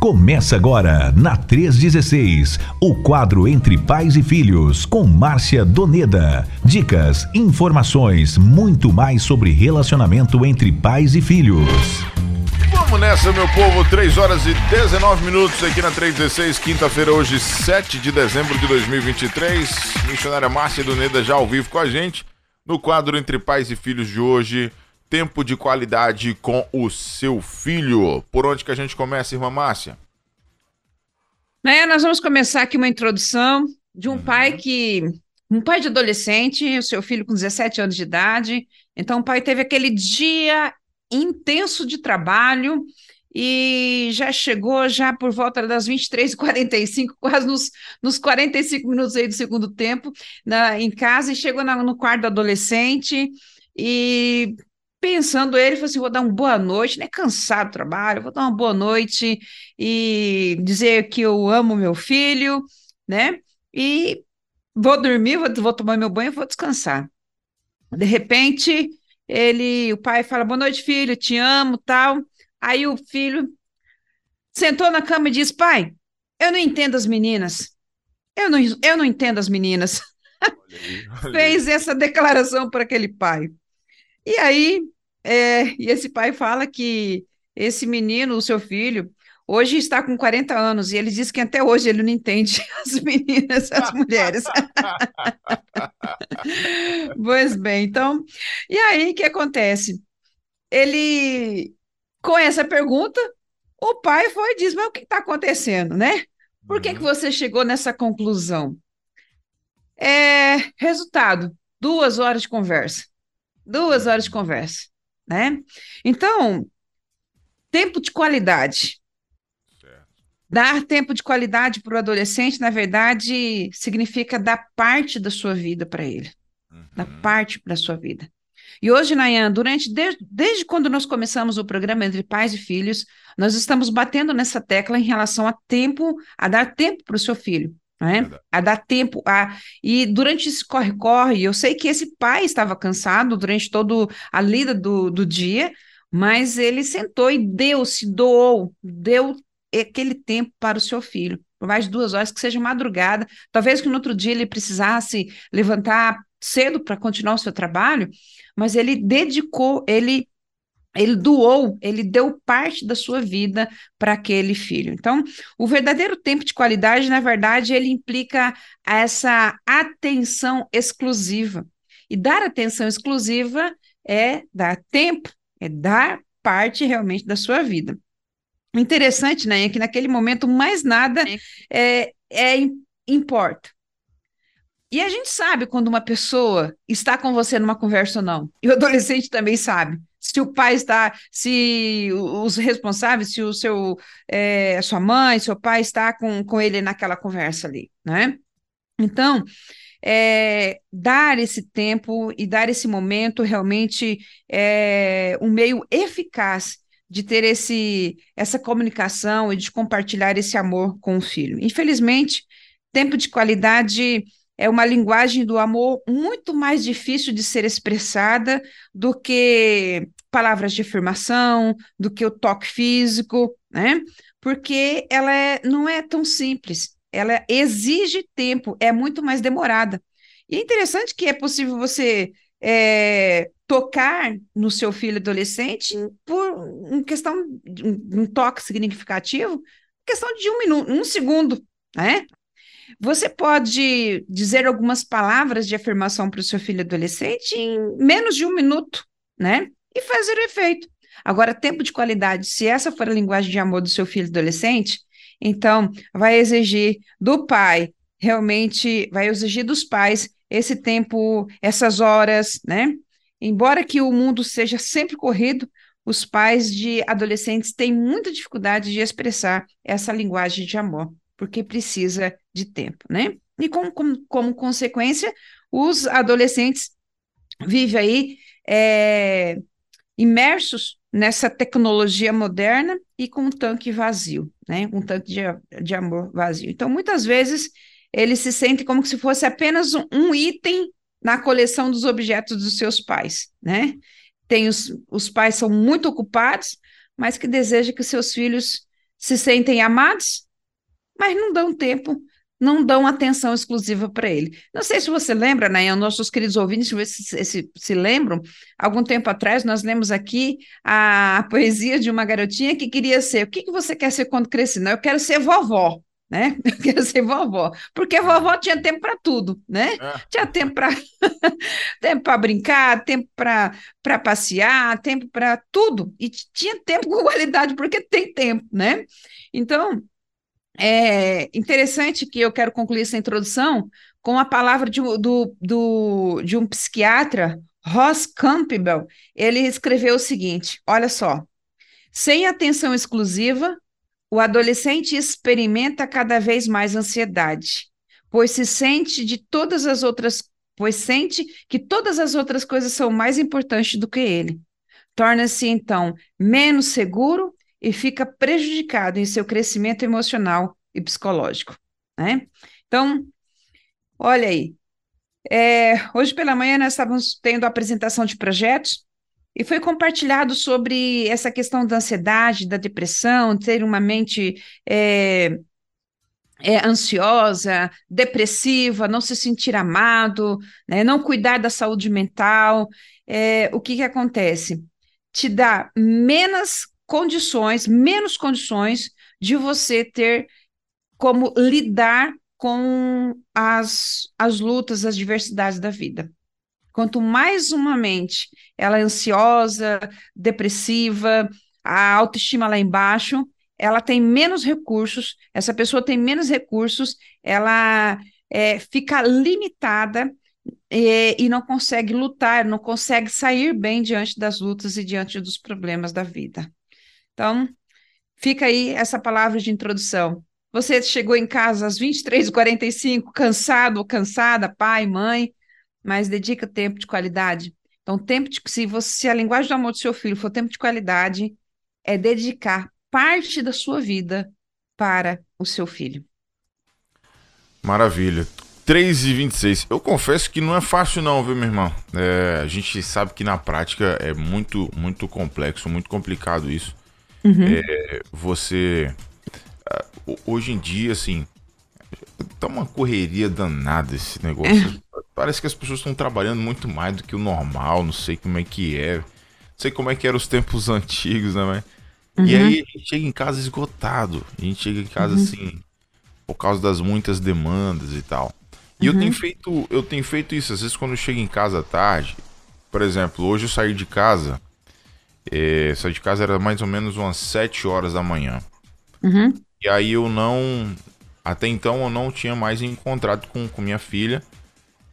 Começa agora, na 316, o quadro Entre Pais e Filhos, com Márcia Doneda. Dicas, informações, muito mais sobre relacionamento entre pais e filhos. Vamos nessa, meu povo, 3 horas e 19 minutos aqui na 316, quinta-feira, hoje, 7 de dezembro de 2023. Missionária Márcia Doneda já ao vivo com a gente, no quadro Entre Pais e Filhos de hoje tempo de qualidade com o seu filho. Por onde que a gente começa, irmã Márcia? Né, nós vamos começar aqui uma introdução de um uhum. pai que. Um pai de adolescente, o seu filho com 17 anos de idade. Então, o pai teve aquele dia intenso de trabalho e já chegou já por volta das 23h45, quase nos, nos 45 minutos aí do segundo tempo, na, em casa, e chegou na, no quarto do adolescente e pensando ele, falou assim: vou dar uma boa noite, né? Cansado do trabalho, vou dar uma boa noite e dizer que eu amo meu filho, né? E vou dormir, vou, vou tomar meu banho e vou descansar. De repente, ele, o pai fala: boa noite, filho, te amo, tal. Aí o filho sentou na cama e disse: pai, eu não entendo as meninas. Eu não, eu não entendo as meninas. Olha aí, olha Fez essa declaração para aquele pai. E aí, é, e esse pai fala que esse menino, o seu filho, hoje está com 40 anos e ele diz que até hoje ele não entende as meninas, as mulheres. pois bem, então, e aí o que acontece? Ele, com essa pergunta, o pai foi e diz: Mas o que está acontecendo, né? Por que, uhum. que você chegou nessa conclusão? É, resultado: duas horas de conversa. Duas horas de conversa, né? Então, tempo de qualidade. Dar tempo de qualidade para o adolescente, na verdade, significa dar parte da sua vida para ele. Uhum. Dar parte da sua vida. E hoje, Nayan, durante desde, desde quando nós começamos o programa Entre Pais e Filhos, nós estamos batendo nessa tecla em relação a tempo, a dar tempo para o seu filho né? A dar tempo a e durante esse corre-corre, eu sei que esse pai estava cansado durante todo a lida do, do dia, mas ele sentou e deu, se doou, deu aquele tempo para o seu filho, por mais de duas horas, que seja madrugada, talvez que no outro dia ele precisasse levantar cedo para continuar o seu trabalho, mas ele dedicou, ele ele doou, ele deu parte da sua vida para aquele filho. Então, o verdadeiro tempo de qualidade, na verdade, ele implica essa atenção exclusiva. E dar atenção exclusiva é dar tempo, é dar parte realmente da sua vida. Interessante, né, é que naquele momento mais nada é, é importa. E a gente sabe quando uma pessoa está com você numa conversa ou não. E o adolescente também sabe se o pai está, se os responsáveis, se o seu, é, sua mãe, seu pai está com, com ele naquela conversa ali, né? Então, é, dar esse tempo e dar esse momento realmente é um meio eficaz de ter esse, essa comunicação e de compartilhar esse amor com o filho. Infelizmente, tempo de qualidade é uma linguagem do amor muito mais difícil de ser expressada do que palavras de afirmação, do que o toque físico, né? Porque ela é, não é tão simples, ela exige tempo, é muito mais demorada. E é interessante que é possível você é, tocar no seu filho adolescente por uma questão um toque significativo, questão de um minuto, um segundo, né? Você pode dizer algumas palavras de afirmação para o seu filho adolescente em menos de um minuto, né? E fazer o efeito. Agora, tempo de qualidade, se essa for a linguagem de amor do seu filho adolescente, então vai exigir do pai, realmente vai exigir dos pais esse tempo, essas horas, né? Embora que o mundo seja sempre corrido, os pais de adolescentes têm muita dificuldade de expressar essa linguagem de amor porque precisa de tempo, né? E como, como, como consequência, os adolescentes vivem aí é, imersos nessa tecnologia moderna e com um tanque vazio, né? Um tanque de, de amor vazio. Então, muitas vezes, eles se sentem como se fosse apenas um, um item na coleção dos objetos dos seus pais, né? Tem os, os pais são muito ocupados, mas que desejam que seus filhos se sentem amados, mas não dão tempo, não dão atenção exclusiva para ele. Não sei se você lembra, né, nossos queridos ouvintes, se, se, se lembram, algum tempo atrás nós lemos aqui a, a, poesia de uma garotinha que queria ser, o que, que você quer ser quando crescer? Não, eu quero ser vovó né? Eu quero ser vovó, porque a vovó tinha tempo para tudo, né? É. Tinha tempo para tempo para brincar, tempo para passear, tempo para tudo, e tinha tempo com qualidade, porque tem tempo, né? Então, é interessante que eu quero concluir essa introdução com a palavra de, do, do, de um psiquiatra, Ross Campbell. Ele escreveu o seguinte: olha só. Sem atenção exclusiva, o adolescente experimenta cada vez mais ansiedade, pois se sente de todas as outras, pois sente que todas as outras coisas são mais importantes do que ele. Torna-se então menos seguro e fica prejudicado em seu crescimento emocional e psicológico, né? Então, olha aí. É, hoje pela manhã nós estávamos tendo a apresentação de projetos e foi compartilhado sobre essa questão da ansiedade, da depressão, ter uma mente é, é, ansiosa, depressiva, não se sentir amado, né, não cuidar da saúde mental. É, o que, que acontece? Te dá menos condições, menos condições de você ter como lidar com as, as lutas, as diversidades da vida. Quanto mais uma mente ela é ansiosa, depressiva, a autoestima lá embaixo, ela tem menos recursos, essa pessoa tem menos recursos, ela é, fica limitada e, e, não consegue lutar, não consegue sair bem diante das lutas e diante dos problemas da vida. Então, fica aí essa palavra de introdução. Você chegou em casa às 23h45, cansado ou cansada, pai, mãe, mas dedica tempo de qualidade. Então, tempo de, se, você, se a linguagem do amor do seu filho for tempo de qualidade, é dedicar parte da sua vida para o seu filho. Maravilha. 3 e 26. Eu confesso que não é fácil não, viu, meu irmão? É, a gente sabe que na prática é muito, muito complexo, muito complicado isso. Uhum. É, você... Hoje em dia, assim, tá uma correria danada esse negócio. É. Parece que as pessoas estão trabalhando muito mais do que o normal, não sei como é que é. Não sei como é que eram os tempos antigos, né, mas... Uhum. E aí a gente chega em casa esgotado. A gente chega em casa uhum. assim, por causa das muitas demandas e tal. E uhum. eu tenho feito, eu tenho feito isso, às vezes quando eu chego em casa à tarde, por exemplo, hoje eu saí de casa, é, saí de casa era mais ou menos umas 7 horas da manhã. Uhum. E aí eu não, até então eu não tinha mais encontrado com, com minha filha.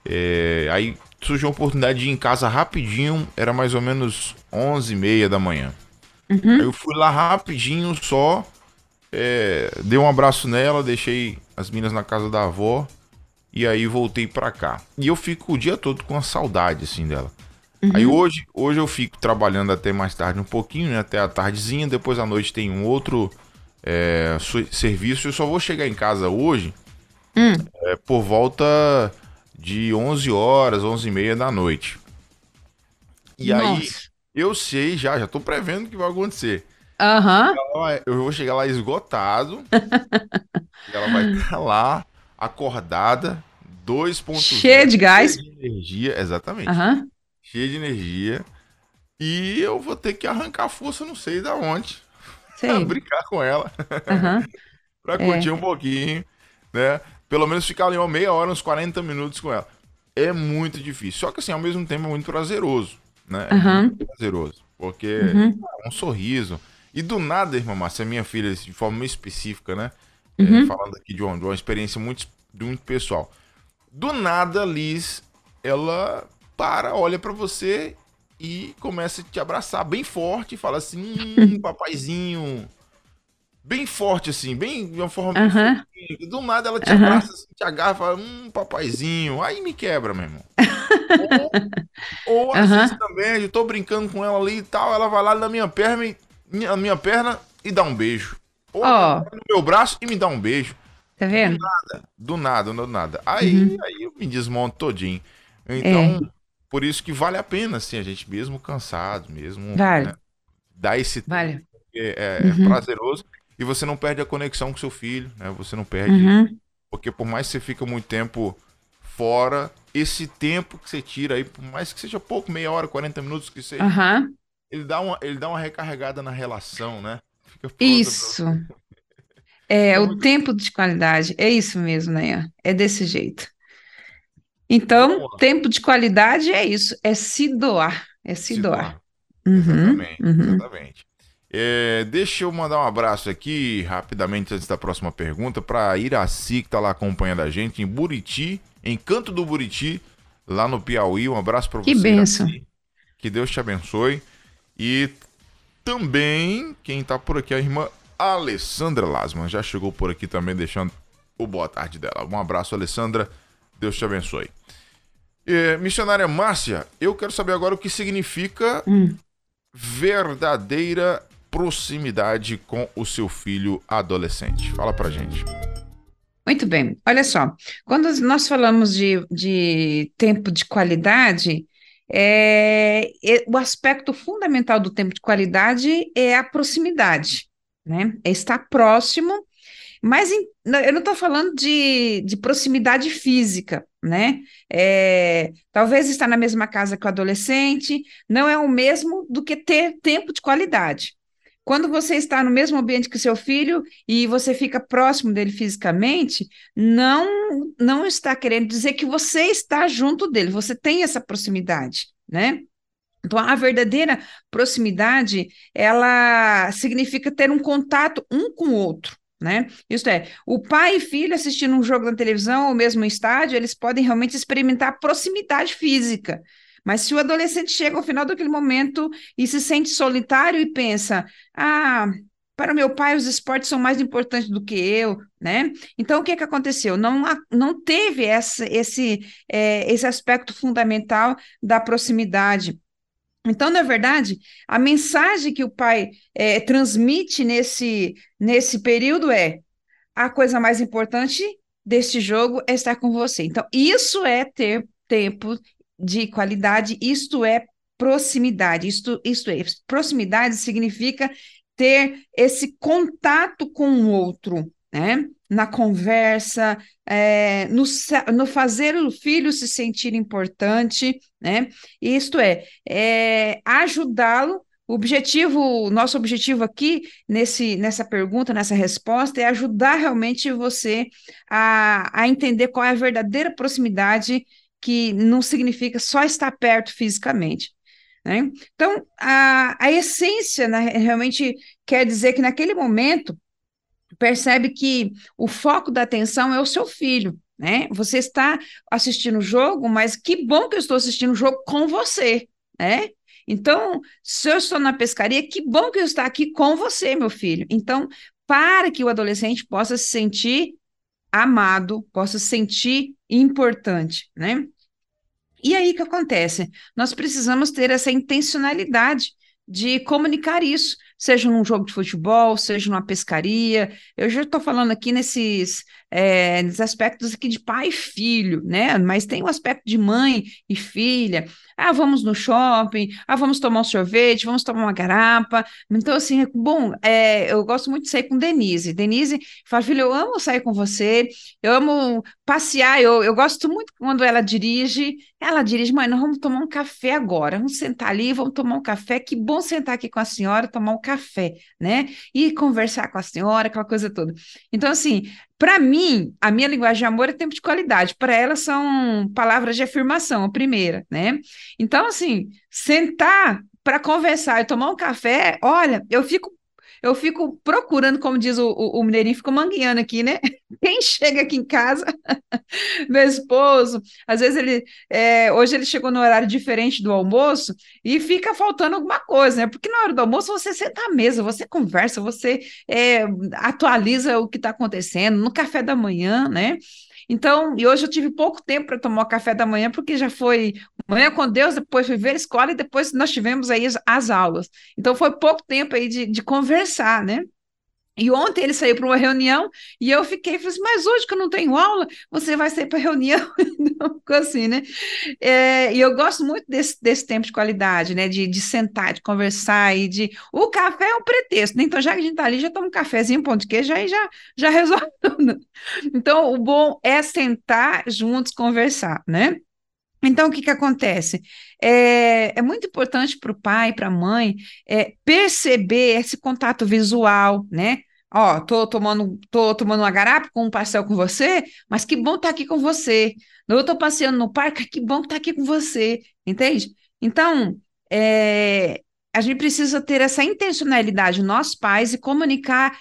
É, aí surgiu a oportunidade de ir em casa rapidinho, era mais ou menos 11 e meia da manhã. Uhum. Aí eu fui lá rapidinho só, é, dei um abraço nela, deixei as minas na casa da avó e aí voltei pra cá. E eu fico o dia todo com a saudade, assim, dela. Uhum. Aí hoje, hoje eu fico trabalhando até mais tarde um pouquinho, né, até a tardezinha, depois à noite tem um outro é, serviço. Eu só vou chegar em casa hoje hum. é, por volta de 11 horas, 11 e meia da noite. E Nossa. aí eu sei já, já tô prevendo o que vai acontecer. Uhum. Eu vou chegar lá esgotado. ela vai estar lá acordada, 2.0. Cheia de gás. De energia, exatamente. Uhum. Cheia de energia. E eu vou ter que arrancar força, não sei da onde. Brincar com ela. Uhum. pra curtir é. um pouquinho, né? Pelo menos ficar ali uma meia hora, uns 40 minutos com ela. É muito difícil. Só que assim, ao mesmo tempo é muito prazeroso, né? É uhum. muito prazeroso. Porque uhum. é um sorriso. E do nada, irmã Márcia, minha filha, de forma específica, né? É, uhum. É, falando aqui de uma, de uma experiência muito, muito pessoal. Do nada, Liz, ela para, olha para você e começa a te abraçar bem forte e fala assim, hum, papaizinho. Bem forte, assim, bem de uma forma. Uhum. Do nada ela te abraça, assim, te agarra e fala, hum, papaizinho. Aí me quebra, meu irmão. ou, ou às vezes também, eu tô brincando com ela ali e tal, ela vai lá na minha perna e, minha, minha perna e dá um beijo. Ou oh. no meu braço e me dá um beijo. Tá vendo? Do nada, do nada, do nada. Aí, uhum. aí eu me desmonto todinho. Então, é. Por isso que vale a pena, assim, a gente mesmo cansado, mesmo vale. né, dar esse vale. é, é uhum. prazeroso. e você não perde a conexão com seu filho, né? Você não perde. Uhum. Porque por mais que você fica muito tempo fora, esse tempo que você tira aí, por mais que seja pouco, meia hora, 40 minutos que seja, uhum. ele, dá uma, ele dá uma recarregada na relação, né? Isso. É, é, o tempo de qualidade. É isso mesmo, né? É desse jeito. Então, tempo de qualidade é isso, é se doar, é se, se doar. doar. Uhum, exatamente, uhum. exatamente. É, deixa eu mandar um abraço aqui, rapidamente, antes da próxima pergunta, para Iraci, que está lá acompanhando a gente, em Buriti, em Canto do Buriti, lá no Piauí. Um abraço para você. Que benção. Iraci. Que Deus te abençoe. E também, quem está por aqui, a irmã Alessandra Lasman, já chegou por aqui também, deixando o boa tarde dela. Um abraço, Alessandra. Deus te abençoe. É, missionária Márcia, eu quero saber agora o que significa hum. verdadeira proximidade com o seu filho adolescente. Fala pra gente. Muito bem, olha só, quando nós falamos de, de tempo de qualidade, é, é, o aspecto fundamental do tempo de qualidade é a proximidade, né? É estar próximo, mas em, eu não estou falando de, de proximidade física, né? É, talvez estar na mesma casa que o adolescente não é o mesmo do que ter tempo de qualidade. Quando você está no mesmo ambiente que seu filho e você fica próximo dele fisicamente, não não está querendo dizer que você está junto dele, você tem essa proximidade, né? Então, a verdadeira proximidade, ela significa ter um contato um com o outro, né? Isto é, o pai e filho assistindo um jogo na televisão ou mesmo no estádio, eles podem realmente experimentar proximidade física, mas se o adolescente chega ao final daquele momento e se sente solitário e pensa: ah, para meu pai os esportes são mais importantes do que eu, né? Então o que é que aconteceu? Não, não teve essa, esse, é, esse aspecto fundamental da proximidade. Então, na verdade, a mensagem que o pai é, transmite nesse, nesse período é: a coisa mais importante deste jogo é estar com você. Então, isso é ter tempo de qualidade, isto é proximidade, isto, isto é, proximidade significa ter esse contato com o outro, né? Na conversa, é, no, no, fazer o filho se sentir importante, né? Isto é, é ajudá-lo. O objetivo, nosso objetivo aqui nesse, nessa pergunta, nessa resposta, é ajudar realmente você a, a entender qual é a verdadeira proximidade que não significa só estar perto fisicamente. Né? Então, a, a essência né, realmente quer dizer que naquele momento percebe que o foco da atenção é o seu filho. Né? Você está assistindo o jogo, mas que bom que eu estou assistindo o jogo com você. Né? Então, se eu estou na pescaria, que bom que eu estou aqui com você, meu filho. Então, para que o adolescente possa se sentir amado, possa se sentir importante, né? E aí o que acontece? Nós precisamos ter essa intencionalidade de comunicar isso, seja num jogo de futebol, seja numa pescaria. Eu já estou falando aqui nesses, é, nesses aspectos aqui de pai e filho, né? Mas tem o aspecto de mãe e filha. Ah, vamos no shopping, ah, vamos tomar um sorvete, vamos tomar uma garapa. Então, assim, bom, é, eu gosto muito de sair com Denise. Denise fala, filho, eu amo sair com você, eu amo passear, eu, eu gosto muito quando ela dirige. Ela dirige, mãe, nós vamos tomar um café agora, vamos sentar ali, vamos tomar um café. Que bom sentar aqui com a senhora, tomar um café, né? E conversar com a senhora, aquela coisa toda. Então, assim, para mim, a minha linguagem de amor é tempo de qualidade. Para ela são palavras de afirmação, a primeira, né? Então, assim, sentar para conversar e tomar um café, olha, eu fico eu fico procurando, como diz o, o, o mineirinho, fico mangueando aqui, né? Quem chega aqui em casa, meu esposo, às vezes ele, é, hoje ele chegou no horário diferente do almoço e fica faltando alguma coisa, né? Porque na hora do almoço você senta à mesa, você conversa, você é, atualiza o que está acontecendo, no café da manhã, né? Então, e hoje eu tive pouco tempo para tomar o café da manhã, porque já foi manhã com Deus, depois fui ver a escola e depois nós tivemos aí as, as aulas. Então, foi pouco tempo aí de, de conversar, né? E ontem ele saiu para uma reunião e eu fiquei, falei assim, mas hoje que eu não tenho aula, você vai sair para reunião? Ficou assim, né? É, e eu gosto muito desse, desse tempo de qualidade, né? De, de sentar, de conversar e de... O café é um pretexto, né? Então, já que a gente está ali, já toma um cafezinho, um pão de queijo, aí já, já resolve tudo. Então, o bom é sentar juntos, conversar, né? Então, o que, que acontece? É, é muito importante para o pai, para a mãe, é, perceber esse contato visual, né? Ó, tô tomando, tô tomando uma garapa com um pastel com você, mas que bom estar tá aqui com você. Eu tô passeando no parque, que bom estar tá aqui com você, entende? Então, é, a gente precisa ter essa intencionalidade, nós pais, e comunicar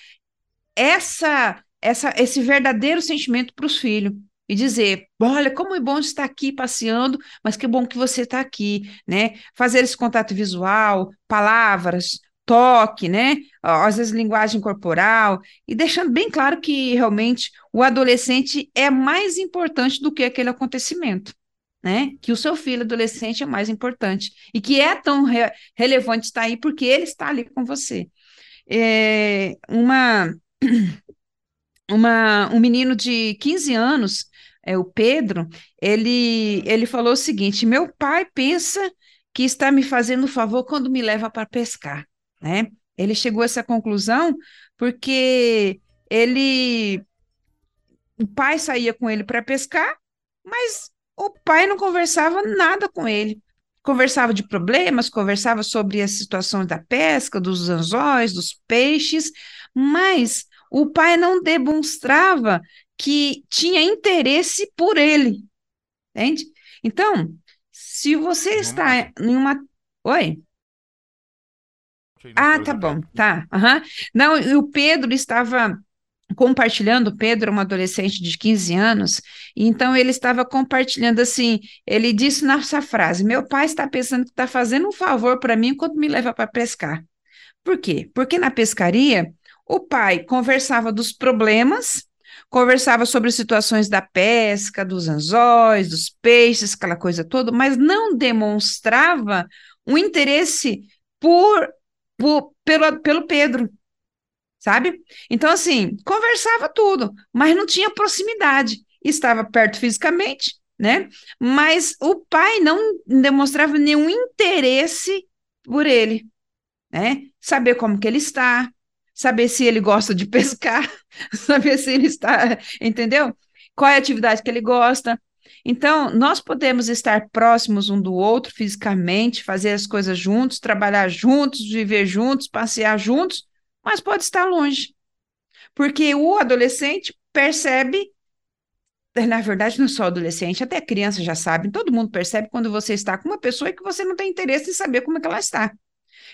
essa, essa, esse verdadeiro sentimento para os filhos e dizer: olha, como é bom estar aqui passeando, mas que bom que você está aqui, né? Fazer esse contato visual, palavras, toque, né? Às vezes linguagem corporal, e deixando bem claro que realmente o adolescente é mais importante do que aquele acontecimento. Né? Que o seu filho adolescente é mais importante e que é tão re relevante estar aí porque ele está ali com você. É, uma, uma, um menino de 15 anos é, o Pedro, ele, ele falou o seguinte: meu pai pensa que está me fazendo favor quando me leva para pescar, né? Ele chegou a essa conclusão porque ele, o pai saía com ele para pescar, mas o pai não conversava nada com ele. Conversava de problemas, conversava sobre as situações da pesca, dos anzóis, dos peixes, mas o pai não demonstrava que tinha interesse por ele, entende? Então, se você está em uma... Oi? Ah, tá bom, tá. Uhum. Não, e o Pedro estava compartilhando, o Pedro é um adolescente de 15 anos, então ele estava compartilhando assim, ele disse nessa frase, meu pai está pensando que está fazendo um favor para mim quando me leva para pescar. Por quê? Porque na pescaria, o pai conversava dos problemas conversava sobre situações da pesca, dos anzóis, dos peixes, aquela coisa toda, mas não demonstrava um interesse por, por pelo, pelo Pedro, sabe? Então, assim, conversava tudo, mas não tinha proximidade. Estava perto fisicamente, né? Mas o pai não demonstrava nenhum interesse por ele, né? Saber como que ele está, saber se ele gosta de pescar, saber se ele está, entendeu? Qual é a atividade que ele gosta. Então, nós podemos estar próximos um do outro fisicamente, fazer as coisas juntos, trabalhar juntos, viver juntos, passear juntos, mas pode estar longe. Porque o adolescente percebe na verdade, não só adolescente, até criança já sabe, todo mundo percebe quando você está com uma pessoa e que você não tem interesse em saber como é que ela está.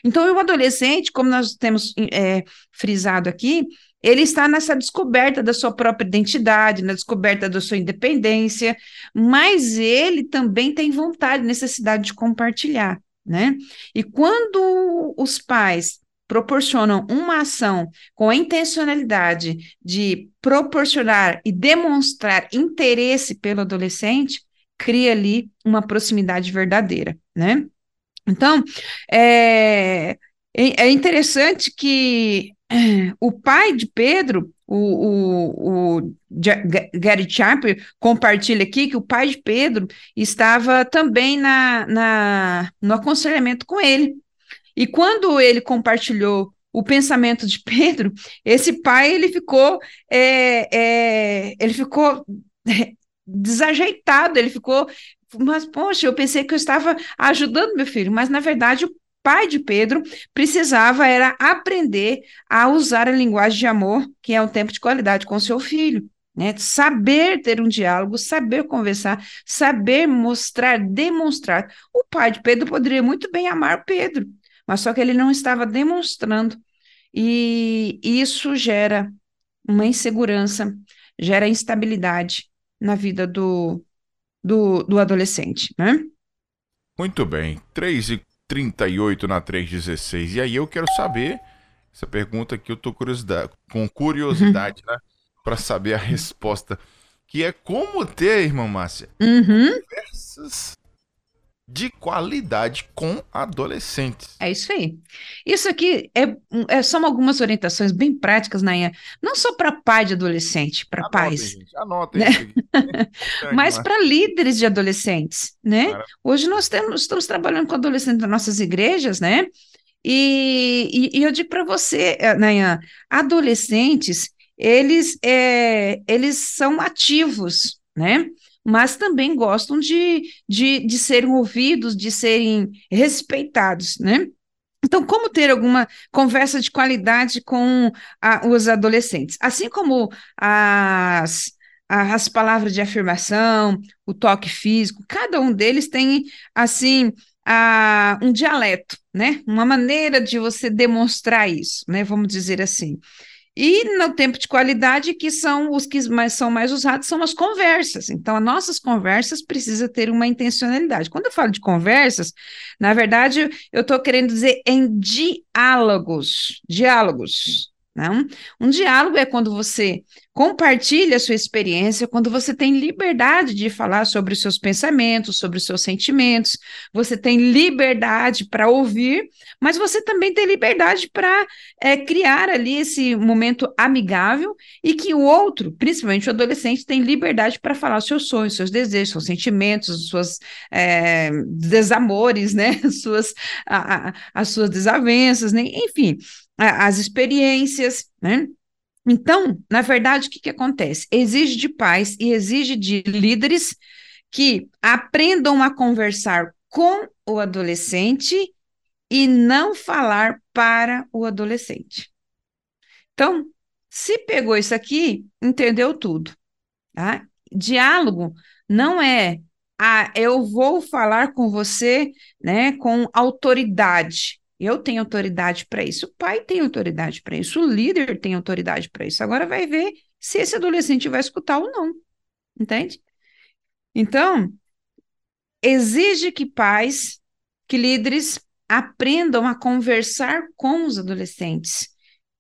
Então, o adolescente, como nós temos é, frisado aqui, ele está nessa descoberta da sua própria identidade, na descoberta da sua independência, mas ele também tem vontade, necessidade de compartilhar, né? E quando os pais proporcionam uma ação com a intencionalidade de proporcionar e demonstrar interesse pelo adolescente, cria ali uma proximidade verdadeira, né? Então, é, é, é interessante que o pai de Pedro, o, o, o Gary Champer, compartilha aqui que o pai de Pedro estava também na, na, no aconselhamento com ele. E quando ele compartilhou o pensamento de Pedro, esse pai ele ficou, é, é, ele ficou desajeitado, ele ficou mas, poxa, eu pensei que eu estava ajudando meu filho, mas na verdade o pai de Pedro precisava era aprender a usar a linguagem de amor, que é um tempo de qualidade com seu filho. Né? Saber ter um diálogo, saber conversar, saber mostrar, demonstrar. O pai de Pedro poderia muito bem amar Pedro, mas só que ele não estava demonstrando. E isso gera uma insegurança, gera instabilidade na vida do, do, do adolescente, né? Muito bem. 3 e 38 na 316. E aí eu quero saber, essa pergunta que eu tô curiosidade, com curiosidade, né? Para saber a resposta. Que é como ter, irmã Márcia, uhum. diversas, de qualidade com adolescentes. É isso aí. Isso aqui é, é são algumas orientações bem práticas, Nainha, não só para pai de adolescente, para pais. Gente, anotem né? Mas para líderes de adolescentes, né? Hoje nós temos, estamos trabalhando com adolescentes nas nossas igrejas, né? E, e, e eu digo para você, eh, Nayan, adolescentes, eles, é, eles são ativos, né? Mas também gostam de, de, de serem ouvidos, de serem respeitados, né? Então, como ter alguma conversa de qualidade com a, os adolescentes? Assim como as, as palavras de afirmação, o toque físico, cada um deles tem, assim, a, um dialeto, né? Uma maneira de você demonstrar isso, né? Vamos dizer assim. E no tempo de qualidade, que são os que mais, são mais usados, são as conversas. Então, as nossas conversas precisam ter uma intencionalidade. Quando eu falo de conversas, na verdade, eu estou querendo dizer em diálogos. Diálogos. Não? Um diálogo é quando você compartilha a sua experiência, quando você tem liberdade de falar sobre os seus pensamentos, sobre os seus sentimentos, você tem liberdade para ouvir, mas você também tem liberdade para é, criar ali esse momento amigável e que o outro, principalmente o adolescente, tem liberdade para falar os seus sonhos, seus desejos, seus sentimentos, suas é, desamores, né? suas, a, a, as suas desavenças, né? enfim as experiências, né? Então, na verdade, o que, que acontece? Exige de pais e exige de líderes que aprendam a conversar com o adolescente e não falar para o adolescente. Então, se pegou isso aqui, entendeu tudo. Tá? Diálogo não é ah, eu vou falar com você né, com autoridade. Eu tenho autoridade para isso, o pai tem autoridade para isso, o líder tem autoridade para isso. Agora vai ver se esse adolescente vai escutar ou não. Entende? Então, exige que pais, que líderes aprendam a conversar com os adolescentes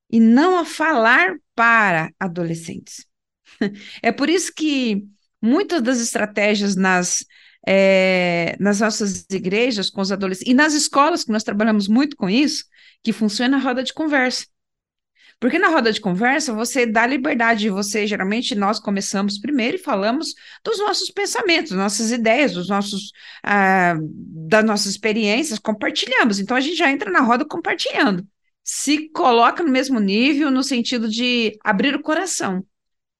e não a falar para adolescentes. É por isso que muitas das estratégias nas é, nas nossas igrejas, com os adolescentes, e nas escolas, que nós trabalhamos muito com isso, que funciona a roda de conversa. Porque na roda de conversa você dá liberdade, você geralmente nós começamos primeiro e falamos dos nossos pensamentos, nossas ideias, dos nossos ah, das nossas experiências, compartilhamos. Então a gente já entra na roda compartilhando, se coloca no mesmo nível no sentido de abrir o coração.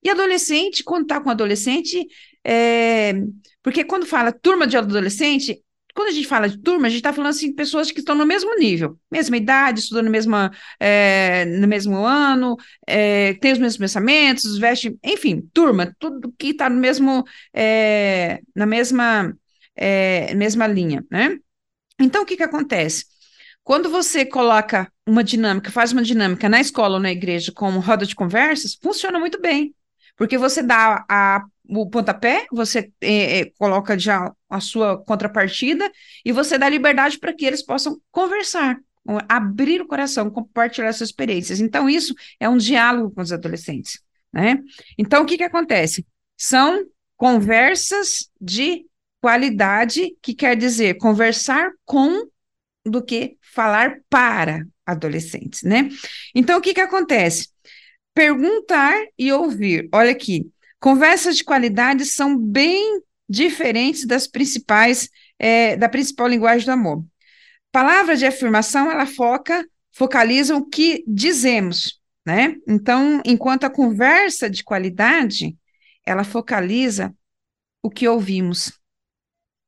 E adolescente, quando está com adolescente, é, porque quando fala turma de adolescente, quando a gente fala de turma, a gente está falando assim, pessoas que estão no mesmo nível, mesma idade, estudando mesma, é, no mesmo ano, é, tem os mesmos pensamentos, veste, enfim, turma, tudo que está no mesmo, é, na mesma, é, mesma linha, né? Então, o que que acontece? Quando você coloca uma dinâmica, faz uma dinâmica na escola ou na igreja como roda de conversas, funciona muito bem. Porque você dá a, o pontapé, você é, é, coloca já a sua contrapartida e você dá liberdade para que eles possam conversar, abrir o coração, compartilhar suas experiências. Então, isso é um diálogo com os adolescentes, né? Então, o que que acontece? São conversas de qualidade, que quer dizer conversar com do que falar para adolescentes, né? Então, o que que acontece? Perguntar e ouvir. Olha aqui, conversas de qualidade são bem diferentes das principais, é, da principal linguagem do amor. Palavras de afirmação, ela foca, focaliza o que dizemos, né? Então, enquanto a conversa de qualidade, ela focaliza o que ouvimos,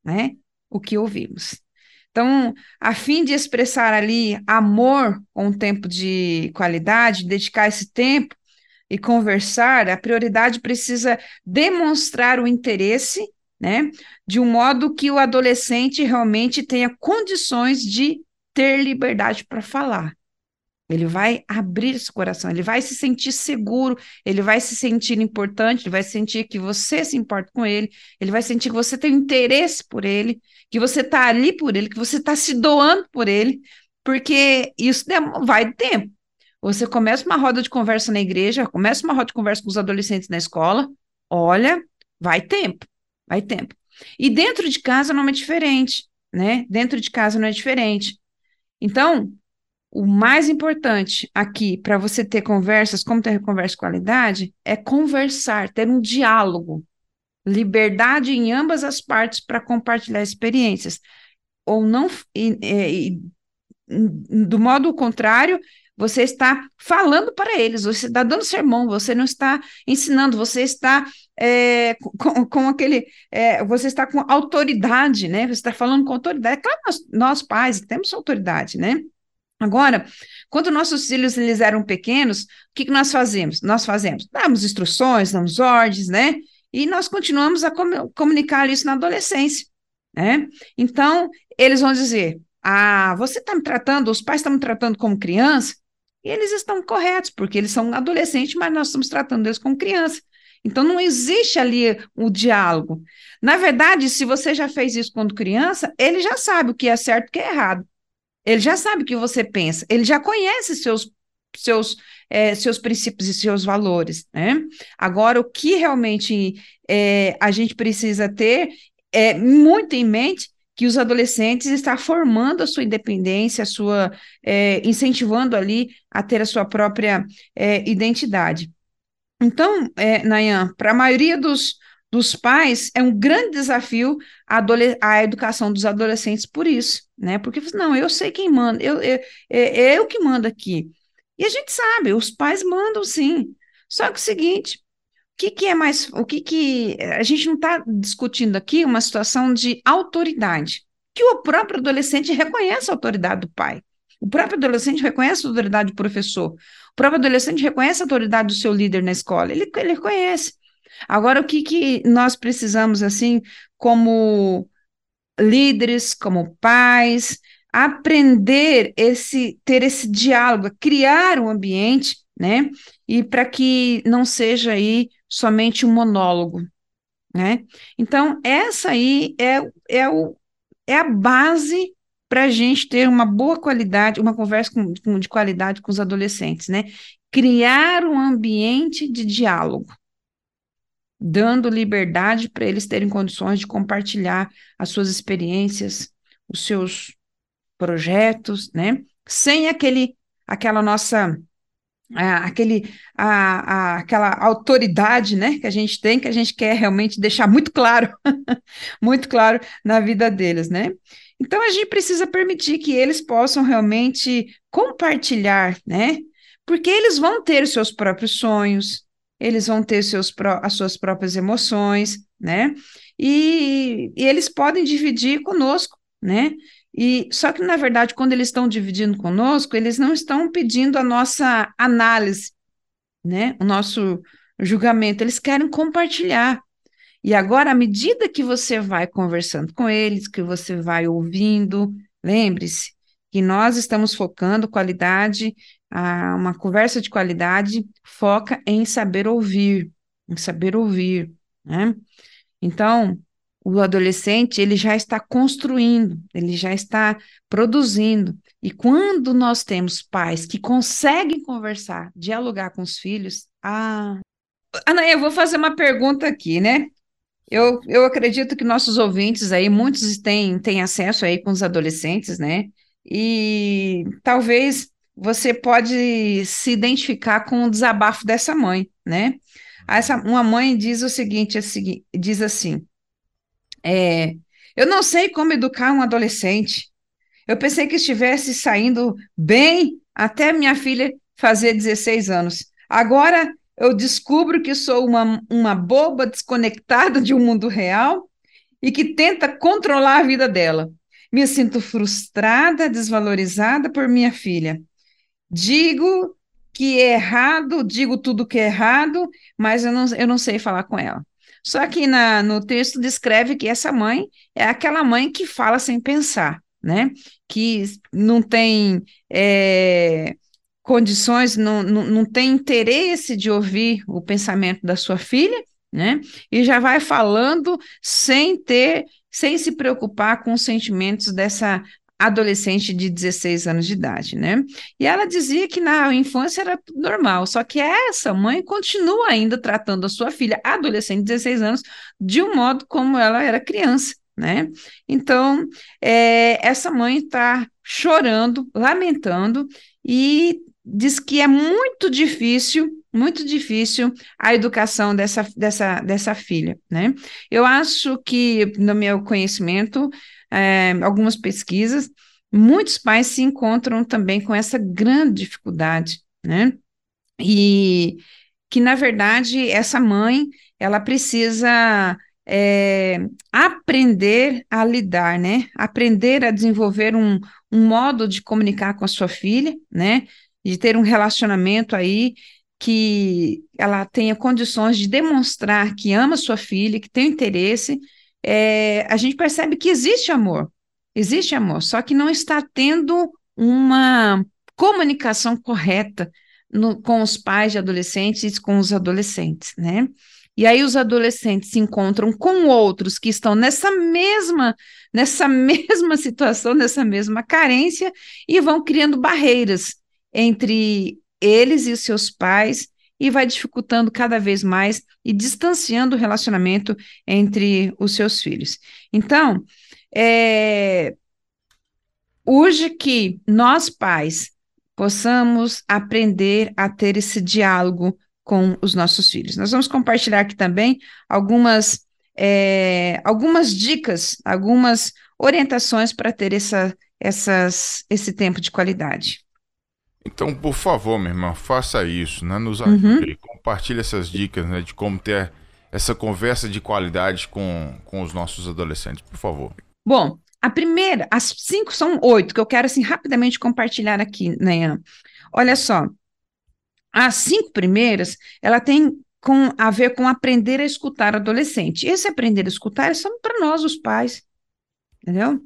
né? O que ouvimos. Então, a fim de expressar ali amor com um tempo de qualidade, dedicar esse tempo e conversar, a prioridade precisa demonstrar o interesse, né, de um modo que o adolescente realmente tenha condições de ter liberdade para falar. Ele vai abrir esse coração, ele vai se sentir seguro, ele vai se sentir importante, ele vai sentir que você se importa com ele, ele vai sentir que você tem interesse por ele, que você está ali por ele, que você está se doando por ele, porque isso vai tempo. Você começa uma roda de conversa na igreja, começa uma roda de conversa com os adolescentes na escola, olha, vai tempo, vai tempo. E dentro de casa não é diferente né? Dentro de casa não é diferente. Então, o mais importante aqui para você ter conversas, como ter conversa de qualidade, é conversar, ter um diálogo, liberdade em ambas as partes para compartilhar experiências. Ou não, e, e, do modo contrário, você está falando para eles, você está dando sermão, você não está ensinando, você está é, com, com, aquele, é, você está com autoridade, né? Você está falando com autoridade. Claro, nós, nós pais temos autoridade, né? Agora, quando nossos filhos eles eram pequenos, o que, que nós fazemos? Nós fazemos, damos instruções, damos ordens, né? E nós continuamos a com, comunicar isso na adolescência, né? Então, eles vão dizer: ah, você está me tratando, os pais estão me tratando como criança, e eles estão corretos, porque eles são adolescentes, mas nós estamos tratando eles como criança. Então, não existe ali o diálogo. Na verdade, se você já fez isso quando criança, ele já sabe o que é certo e o que é errado. Ele já sabe o que você pensa, ele já conhece seus, seus, é, seus princípios e seus valores. Né? Agora, o que realmente é, a gente precisa ter é muito em mente que os adolescentes estão formando a sua independência, a sua é, incentivando ali a ter a sua própria é, identidade. Então, é, Nayan, para a maioria dos, dos pais, é um grande desafio a, a, educação dos adolescentes por isso, né? Porque, não, eu sei quem manda, eu, eu, é, é eu que mando aqui. E a gente sabe, os pais mandam sim. Só que é o seguinte, que, que é mais. O que, que. A gente não está discutindo aqui uma situação de autoridade, que o próprio adolescente reconhece a autoridade do pai. O próprio adolescente reconhece a autoridade do professor. O próprio adolescente reconhece a autoridade do seu líder na escola. Ele, ele reconhece. Agora, o que, que nós precisamos, assim, como líderes, como pais, aprender esse, ter esse diálogo, criar um ambiente, né? E para que não seja aí somente um monólogo, né? Então, essa aí é, é, o, é a base para a gente ter uma boa qualidade, uma conversa com, com, de qualidade com os adolescentes, né? Criar um ambiente de diálogo, dando liberdade para eles terem condições de compartilhar as suas experiências, os seus projetos, né? Sem aquele, aquela nossa aquele, a, a, aquela autoridade né, que a gente tem, que a gente quer realmente deixar muito claro, muito claro na vida deles, né? Então a gente precisa permitir que eles possam realmente compartilhar, né? Porque eles vão ter seus próprios sonhos, eles vão ter seus, as suas próprias emoções, né? E, e eles podem dividir conosco, né? E só que, na verdade, quando eles estão dividindo conosco, eles não estão pedindo a nossa análise, né? O nosso julgamento, eles querem compartilhar. E agora, à medida que você vai conversando com eles, que você vai ouvindo, lembre-se que nós estamos focando qualidade, uma conversa de qualidade foca em saber ouvir, em saber ouvir, né? Então, o adolescente ele já está construindo, ele já está produzindo. E quando nós temos pais que conseguem conversar, dialogar com os filhos, ah, Ana, eu vou fazer uma pergunta aqui, né? Eu, eu acredito que nossos ouvintes aí, muitos têm, têm acesso aí com os adolescentes, né? E talvez você pode se identificar com o desabafo dessa mãe, né? Essa, uma mãe diz o seguinte, diz assim, é, eu não sei como educar um adolescente. Eu pensei que estivesse saindo bem até minha filha fazer 16 anos. Agora eu descubro que sou uma, uma boba desconectada de um mundo real e que tenta controlar a vida dela. Me sinto frustrada, desvalorizada por minha filha. Digo que é errado, digo tudo que é errado, mas eu não, eu não sei falar com ela. Só que na, no texto descreve que essa mãe é aquela mãe que fala sem pensar, né? Que não tem é, condições, não, não, não tem interesse de ouvir o pensamento da sua filha, né? E já vai falando sem ter, sem se preocupar com os sentimentos dessa adolescente de 16 anos de idade, né? E ela dizia que na infância era normal, só que essa mãe continua ainda tratando a sua filha, adolescente de 16 anos, de um modo como ela era criança, né? Então, é, essa mãe está chorando, lamentando e diz que é muito difícil, muito difícil a educação dessa, dessa, dessa filha, né? Eu acho que, no meu conhecimento, é, algumas pesquisas, muitos pais se encontram também com essa grande dificuldade, né? E que, na verdade, essa mãe, ela precisa é, aprender a lidar, né? Aprender a desenvolver um, um modo de comunicar com a sua filha, né? De ter um relacionamento aí que ela tenha condições de demonstrar que ama sua filha, que tem interesse. É, a gente percebe que existe amor, existe amor, só que não está tendo uma comunicação correta no, com os pais de adolescentes e com os adolescentes, né? E aí os adolescentes se encontram com outros que estão nessa mesma, nessa mesma situação, nessa mesma carência e vão criando barreiras entre eles e seus pais e vai dificultando cada vez mais e distanciando o relacionamento entre os seus filhos. Então, é, urge que nós pais possamos aprender a ter esse diálogo com os nossos filhos. Nós vamos compartilhar aqui também algumas, é, algumas dicas, algumas orientações para ter essa, essas, esse tempo de qualidade. Então, por favor, minha irmã, faça isso, né? Nos ajude, uhum. compartilhe essas dicas, né? De como ter essa conversa de qualidade com, com os nossos adolescentes, por favor. Bom, a primeira, as cinco são oito que eu quero assim rapidamente compartilhar aqui, né? Olha só, as cinco primeiras, ela tem com, a ver com aprender a escutar adolescente. Esse aprender a escutar é só para nós, os pais, entendeu?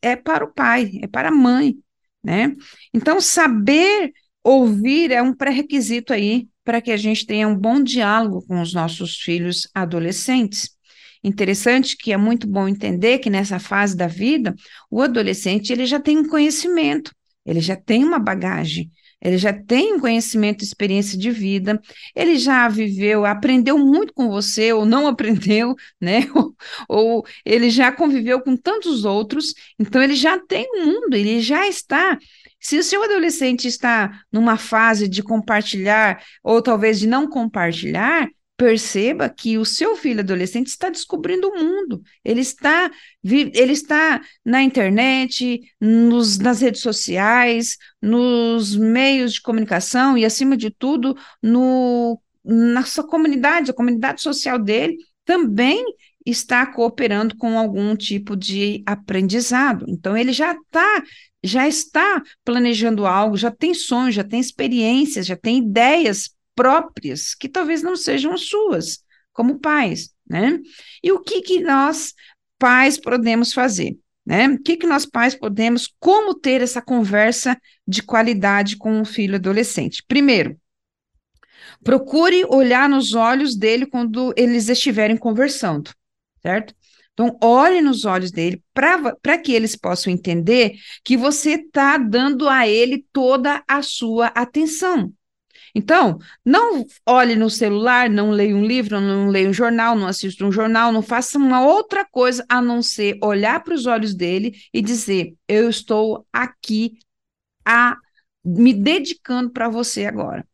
É para o pai, é para a mãe, né? Então, saber ouvir é um pré-requisito aí para que a gente tenha um bom diálogo com os nossos filhos adolescentes. Interessante que é muito bom entender que nessa fase da vida, o adolescente ele já tem um conhecimento, ele já tem uma bagagem, ele já tem conhecimento, experiência de vida, ele já viveu, aprendeu muito com você, ou não aprendeu, né? Ou, ou, ele já conviveu com tantos outros, então ele já tem um mundo, ele já está. Se o seu adolescente está numa fase de compartilhar, ou talvez de não compartilhar, perceba que o seu filho adolescente está descobrindo o mundo. Ele está, ele está na internet, nos, nas redes sociais, nos meios de comunicação e, acima de tudo, no, na sua comunidade, a comunidade social dele também está cooperando com algum tipo de aprendizado. Então, ele já está já está planejando algo, já tem sonhos, já tem experiências, já tem ideias próprias, que talvez não sejam as suas, como pais, né? E o que, que nós, pais, podemos fazer? Né? O que, que nós pais podemos, como ter essa conversa de qualidade com o filho adolescente? Primeiro, procure olhar nos olhos dele quando eles estiverem conversando, certo? Então, olhe nos olhos dele para que eles possam entender que você está dando a ele toda a sua atenção. Então, não olhe no celular, não leia um livro, não leia um jornal, não assista um jornal, não faça uma outra coisa a não ser olhar para os olhos dele e dizer: Eu estou aqui a me dedicando para você agora.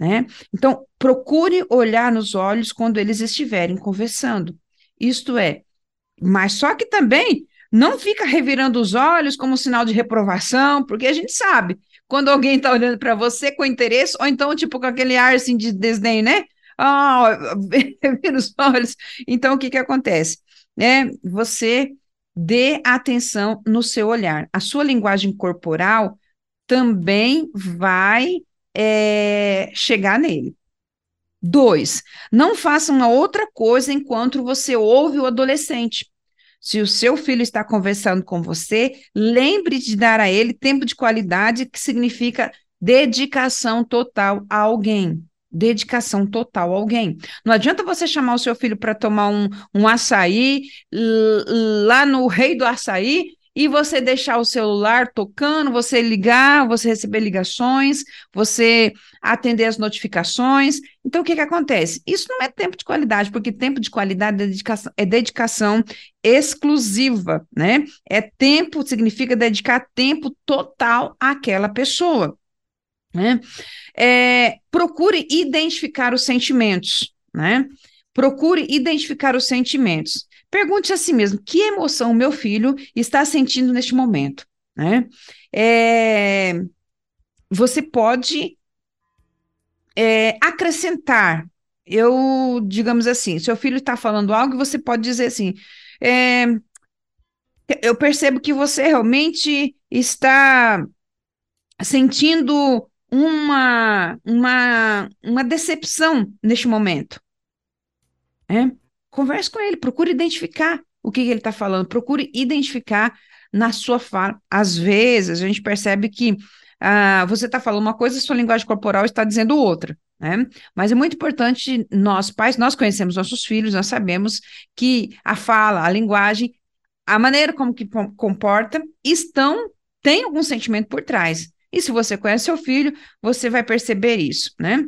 Né? Então, procure olhar nos olhos quando eles estiverem conversando. Isto é, mas só que também não fica revirando os olhos como sinal de reprovação, porque a gente sabe quando alguém está olhando para você com interesse, ou então, tipo, com aquele ar assim de desdém, né? Ah, vira os olhos. Então, o que que acontece? É, você dê atenção no seu olhar. A sua linguagem corporal também vai é, chegar nele. Dois, não faça uma outra coisa enquanto você ouve o adolescente. Se o seu filho está conversando com você, lembre de dar a ele tempo de qualidade, que significa dedicação total a alguém. Dedicação total a alguém. Não adianta você chamar o seu filho para tomar um, um açaí lá no Rei do Açaí e você deixar o celular tocando, você ligar, você receber ligações, você atender as notificações. Então, o que, que acontece? Isso não é tempo de qualidade, porque tempo de qualidade é dedicação, é dedicação exclusiva, né? É tempo, significa dedicar tempo total àquela pessoa. Né? É, procure identificar os sentimentos, né? Procure identificar os sentimentos. Pergunte a si mesmo: que emoção meu filho está sentindo neste momento? Né? É, você pode é, acrescentar. Eu, digamos assim, seu filho está falando algo, você pode dizer assim: é, eu percebo que você realmente está sentindo uma, uma, uma decepção neste momento. É? Converse com ele, procure identificar o que, ele está falando, procure identificar na sua fala. Às vezes, a gente percebe que ah, você está falando uma coisa, sua linguagem corporal está dizendo outra. Né? Mas é muito importante, nós pais, nós conhecemos nossos filhos, nós sabemos que a fala, a linguagem, a maneira como que comporta, estão, tem algum sentimento por trás. E se você conhece seu filho, você vai perceber isso, né?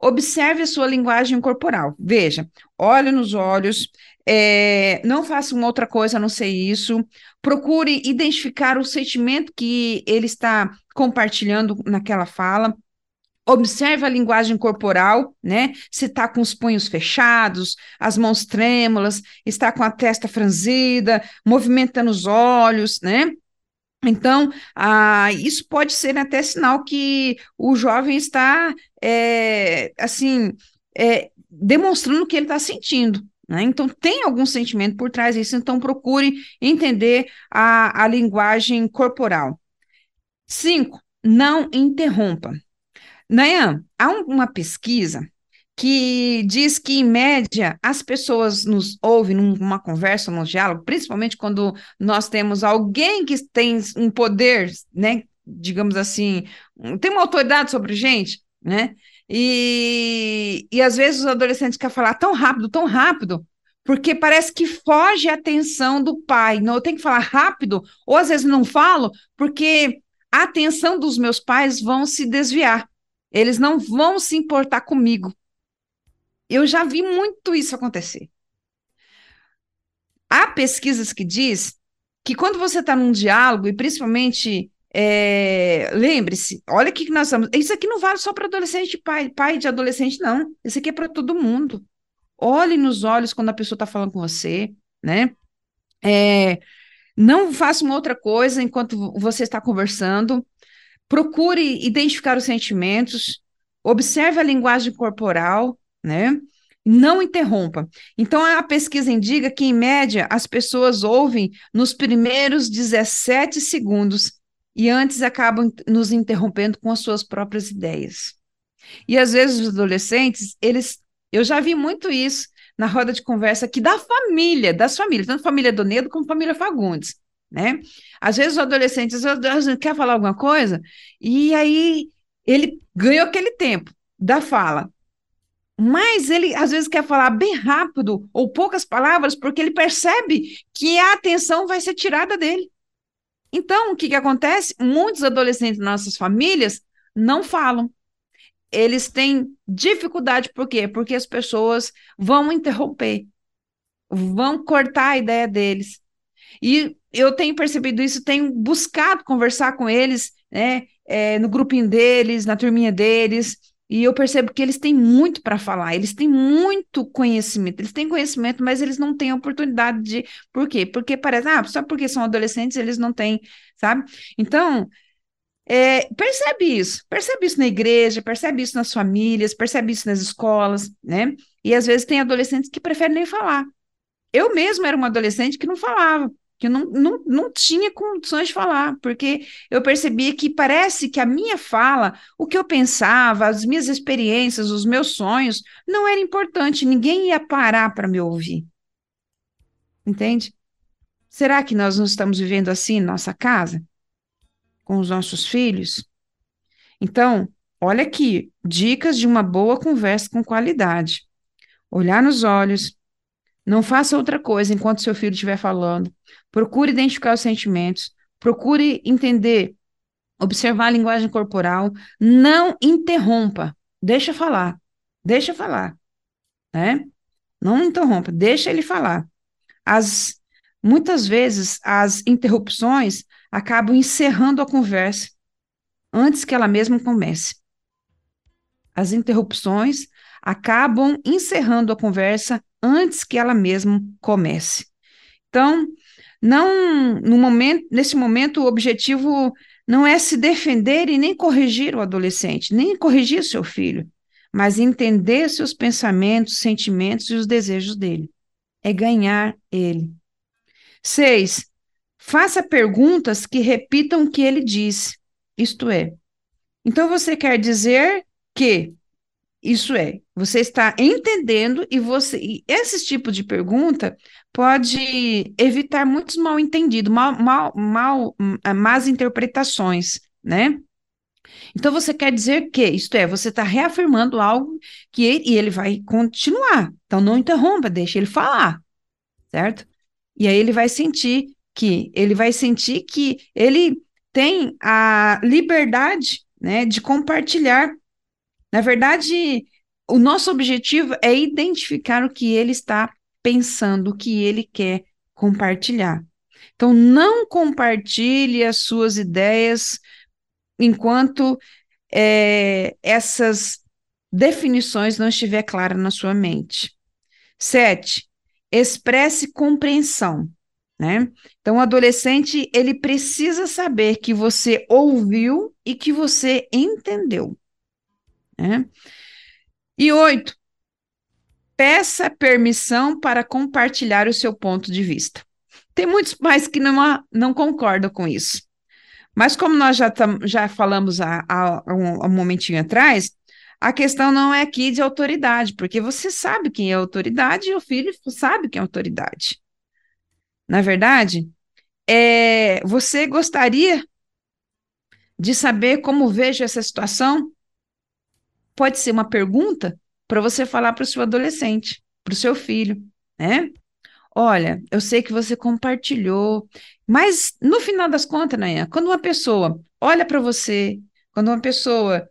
Observe a sua linguagem corporal. Veja, olhe nos olhos, é, não faça uma outra coisa a não ser isso. Procure identificar o sentimento que ele está compartilhando naquela fala. Observe a linguagem corporal, né? Se está com os punhos fechados, as mãos trêmulas, está com a testa franzida, movimentando os olhos, né? Então, ah, isso pode ser até sinal que o jovem está, é, assim, é, demonstrando o que ele está sentindo. Né? Então, tem algum sentimento por trás disso, então procure entender a, a linguagem corporal. Cinco, não interrompa. Nayan, há uma pesquisa que diz que, em média, as pessoas nos ouvem numa conversa, num diálogo, principalmente quando nós temos alguém que tem um poder, né, digamos assim, tem uma autoridade sobre a gente, né, e, e às vezes os adolescentes querem falar tão rápido, tão rápido, porque parece que foge a atenção do pai. Não, eu tenho que falar rápido, ou às vezes não falo, porque a atenção dos meus pais vão se desviar. Eles não vão se importar comigo. Eu já vi muito isso acontecer. Há pesquisas que diz que quando você está num diálogo, e principalmente, é, lembre-se, olha o que nós estamos. Isso aqui não vale só para adolescente, pai, pai de adolescente, não. Isso aqui é para todo mundo. Olhe nos olhos quando a pessoa está falando com você, né? É, não faça uma outra coisa enquanto você está conversando. Procure identificar os sentimentos, observe a linguagem corporal, né? Não interrompa. Então, a pesquisa indica que, em média, as pessoas ouvem nos primeiros 17 segundos e antes acabam nos interrompendo com as suas próprias ideias. E às vezes os adolescentes, eles, eu já vi muito isso na roda de conversa aqui da família, das famílias, tanto família Donedo como família Fagundes, né? Às vezes os adolescentes quer falar alguma coisa e aí ele ganhou aquele tempo da fala mas ele às vezes quer falar bem rápido ou poucas palavras porque ele percebe que a atenção vai ser tirada dele. Então, o que, que acontece? Muitos adolescentes nas nossas famílias não falam. Eles têm dificuldade, por quê? Porque as pessoas vão interromper, vão cortar a ideia deles. E eu tenho percebido isso, tenho buscado conversar com eles, né, é, no grupinho deles, na turminha deles, e eu percebo que eles têm muito para falar, eles têm muito conhecimento, eles têm conhecimento, mas eles não têm oportunidade de. Por quê? Porque parece, ah, só porque são adolescentes eles não têm, sabe? Então, é, percebe isso, percebe isso na igreja, percebe isso nas famílias, percebe isso nas escolas, né? E às vezes tem adolescentes que preferem nem falar. Eu mesmo era uma adolescente que não falava que eu não, não, não tinha condições de falar, porque eu percebia que parece que a minha fala, o que eu pensava, as minhas experiências, os meus sonhos, não era importante, ninguém ia parar para me ouvir. Entende? Será que nós não estamos vivendo assim em nossa casa? Com os nossos filhos? Então, olha aqui, dicas de uma boa conversa com qualidade. Olhar nos olhos, Não faça outra coisa enquanto seu filho estiver falando. Procure identificar os sentimentos. Procure entender, observar a linguagem corporal. Não interrompa. Deixa falar. Deixa falar. Né? Não interrompa. Deixa ele falar. As, muitas vezes, as interrupções acabam encerrando a conversa antes que ela mesma comece. As interrupções acabam encerrando a conversa antes que ela mesma comece. Então, não no momento, nesse momento o objetivo não é se defender e nem corrigir o adolescente, nem corrigir seu filho, mas entender seus pensamentos, sentimentos e os desejos dele. É ganhar ele. Seis, faça perguntas que repitam o que ele disse. Isto é, então você quer dizer que isso é, você está entendendo e você e esse tipo de pergunta pode evitar muitos mal entendidos, mal, mal, mal, ah, más interpretações, né? Então você quer dizer que, isto é, você está reafirmando algo que ele, e ele vai continuar. Então não interrompa, deixa ele falar, certo? E aí ele vai sentir que ele vai sentir que ele tem a liberdade, né, de compartilhar na verdade, o nosso objetivo é identificar o que ele está pensando, o que ele quer compartilhar. Então, não compartilhe as suas ideias enquanto é, essas definições não estiver clara na sua mente. Sete, expresse compreensão. Né? Então, o adolescente ele precisa saber que você ouviu e que você entendeu. Né? E oito, peça permissão para compartilhar o seu ponto de vista. Tem muitos pais que não, não concordam com isso. Mas como nós já, tam, já falamos há, há, um, um momentinho atrás, a questão não é aqui de autoridade, porque você sabe quem é autoridade e o filho sabe quem é autoridade. Na verdade, é, você gostaria de saber como vejo essa situação? Pode ser uma pergunta para você falar para o seu adolescente, para o seu filho, né? Olha, eu sei que você compartilhou, mas no final das contas, né, quando uma pessoa olha para você, quando uma pessoa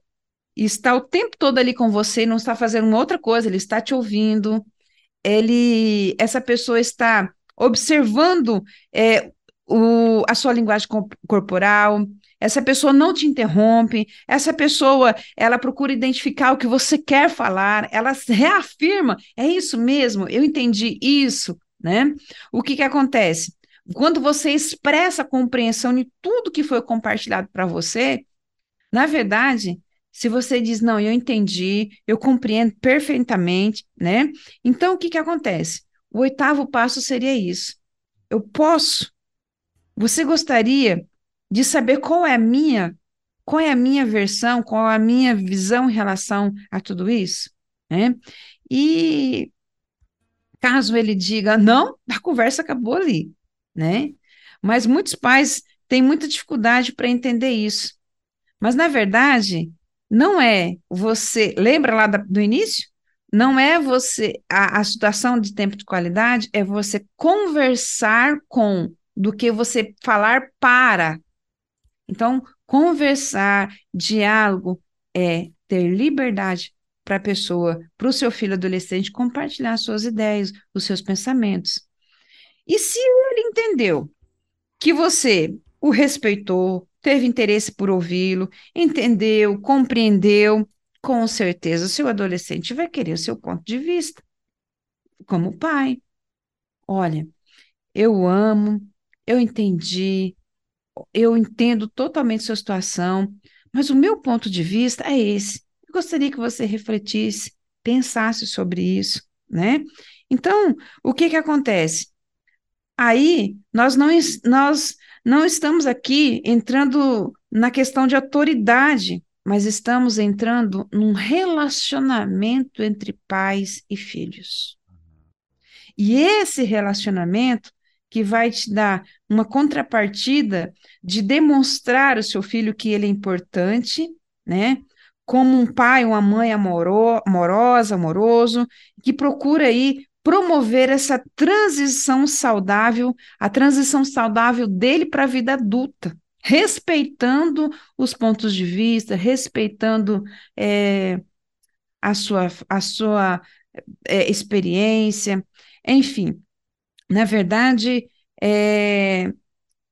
está o tempo todo ali com você e não está fazendo uma outra coisa, ele está te ouvindo, ele, essa pessoa está observando é, o, a sua linguagem corporal, essa pessoa não te interrompe, essa pessoa, ela procura identificar o que você quer falar, ela reafirma, é isso mesmo, eu entendi isso, né? O que que acontece? Quando você expressa a compreensão de tudo que foi compartilhado para você, na verdade, se você diz, não, eu entendi, eu compreendo perfeitamente, né? Então, o que que acontece? O oitavo passo seria isso. Eu posso. Você gostaria de saber qual é a minha, qual é a minha versão, qual é a minha visão em relação a tudo isso, né? E caso ele diga não, a conversa acabou ali, né? Mas muitos pais têm muita dificuldade para entender isso. Mas na verdade, não é você, lembra lá do início? Não é você, a, a situação de tempo de qualidade é você conversar com do que você falar para então, conversar, diálogo é ter liberdade para a pessoa, para o seu filho adolescente compartilhar suas ideias, os seus pensamentos. E se ele entendeu que você o respeitou, teve interesse por ouvi-lo, entendeu, compreendeu, com certeza o seu adolescente vai querer o seu ponto de vista, como pai. Olha, eu amo, eu entendi, eu entendo totalmente sua situação, mas o meu ponto de vista é esse. Eu gostaria que você refletisse, pensasse sobre isso, né? Então, o que que acontece? Aí, nós não, nós não estamos aqui entrando na questão de autoridade, mas estamos entrando num relacionamento entre pais e filhos. E esse relacionamento que vai te dar uma contrapartida de demonstrar ao seu filho que ele é importante, né? Como um pai, uma mãe amoro, amorosa, amoroso, que procura aí promover essa transição saudável, a transição saudável dele para a vida adulta, respeitando os pontos de vista, respeitando é, a sua, a sua é, experiência, enfim. Na verdade, é,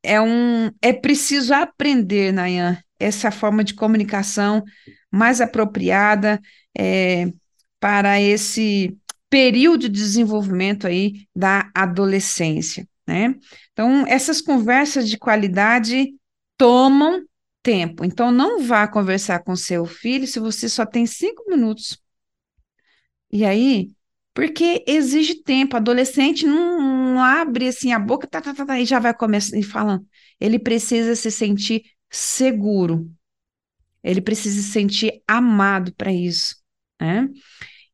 é, um, é preciso aprender, Nayan, essa forma de comunicação mais apropriada é, para esse período de desenvolvimento aí da adolescência, né? Então, essas conversas de qualidade tomam tempo. Então, não vá conversar com seu filho se você só tem cinco minutos. E aí, porque exige tempo, adolescente não, não abre assim a boca, tá, tá, tá, tá, e já vai começar e falando. Ele precisa se sentir seguro. Ele precisa se sentir amado para isso, né?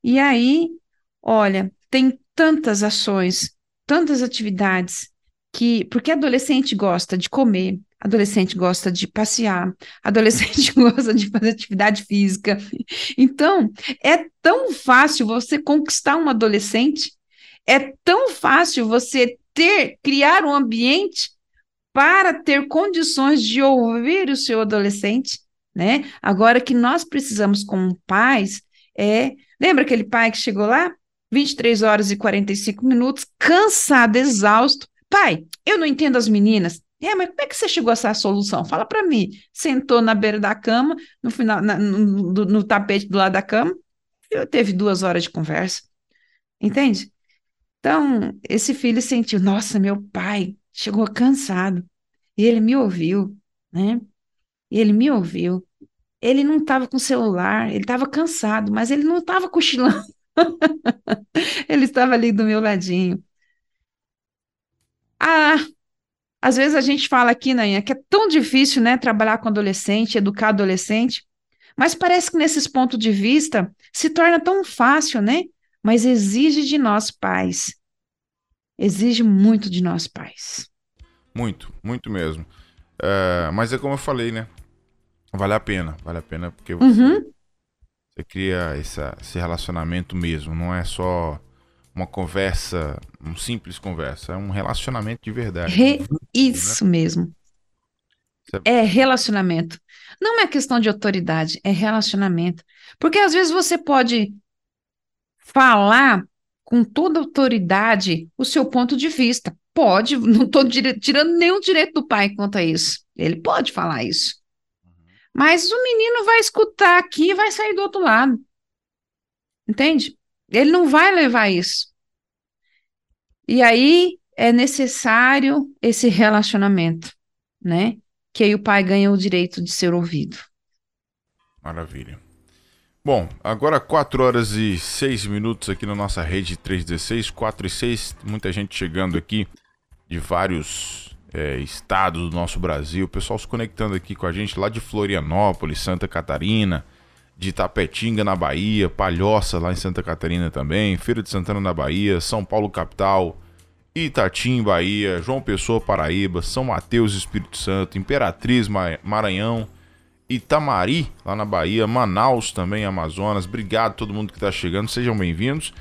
E aí, Olha, tem tantas ações, tantas atividades que, porque adolescente gosta de comer, adolescente gosta de passear, adolescente gosta de fazer atividade física. Então, é tão fácil você conquistar um adolescente, é tão fácil você ter, criar um ambiente para ter condições de ouvir o seu adolescente, né? Agora que nós precisamos como pais é, lembra aquele pai que chegou lá? 23 horas e 45 minutos, cansado, exausto. Pai, eu não entendo as meninas. É, mas como é que você chegou a essa solução? Fala para mim. Sentou na beira da cama, no final, na, no, no, tapete do lado da cama, eu teve duas horas de conversa. Entende? Então, esse filho sentiu, nossa, meu pai chegou cansado. E ele me ouviu, né? E ele me ouviu. Ele não estava com celular, ele estava cansado, mas ele não estava cochilando. Ele estava ali do meu ladinho. Ah, às vezes a gente fala aqui, Nainha, que é tão difícil, né, trabalhar com adolescente, educar adolescente, mas parece que nesses pontos de vista se torna tão fácil, né? Mas exige de nós pais. Exige muito de nós pais. Muito, muito mesmo. É, mas é como eu falei, né? Vale a pena, vale a pena porque você, uhum. Você cria essa, esse relacionamento mesmo, não é só uma conversa, uma simples conversa, é um relacionamento de verdade. Re... Isso né? mesmo. É relacionamento. Não é questão de autoridade, é relacionamento. Porque às vezes você pode falar com toda autoridade o seu ponto de vista. Pode, não estou tirando nenhum direito do pai quanto a isso. Ele pode falar isso. Mas o menino vai escutar aqui e vai sair do outro lado. Entende? Ele não vai levar isso. E aí é necessário esse relacionamento, né? Que aí o pai ganha o direito de ser ouvido. Maravilha. Bom, agora 4 horas e 6 minutos aqui na nossa rede 316, 4 e 6, muita gente chegando aqui de vários é, estados do nosso Brasil, pessoal se conectando aqui com a gente lá de Florianópolis, Santa Catarina, de Tapetinga na Bahia, Palhoça lá em Santa Catarina também, Feira de Santana na Bahia, São Paulo capital, Itatim, Bahia, João Pessoa, Paraíba, São Mateus, Espírito Santo, Imperatriz, Maranhão, Itamari, lá na Bahia, Manaus também, Amazonas. Obrigado a todo mundo que está chegando, sejam bem-vindos.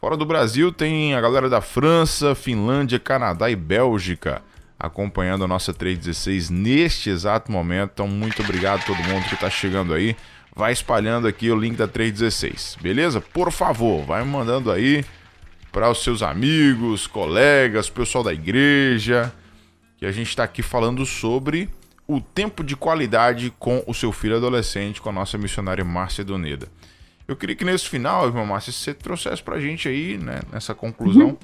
Fora do Brasil tem a galera da França, Finlândia, Canadá e Bélgica acompanhando a nossa 316 neste exato momento. Então, muito obrigado a todo mundo que está chegando aí. Vai espalhando aqui o link da 316, beleza? Por favor, vai mandando aí para os seus amigos, colegas, pessoal da igreja, que a gente está aqui falando sobre o tempo de qualidade com o seu filho adolescente, com a nossa missionária Márcia Doneda. Eu queria que nesse final, irmã Márcia, você trouxesse para a gente aí, né, nessa conclusão, uhum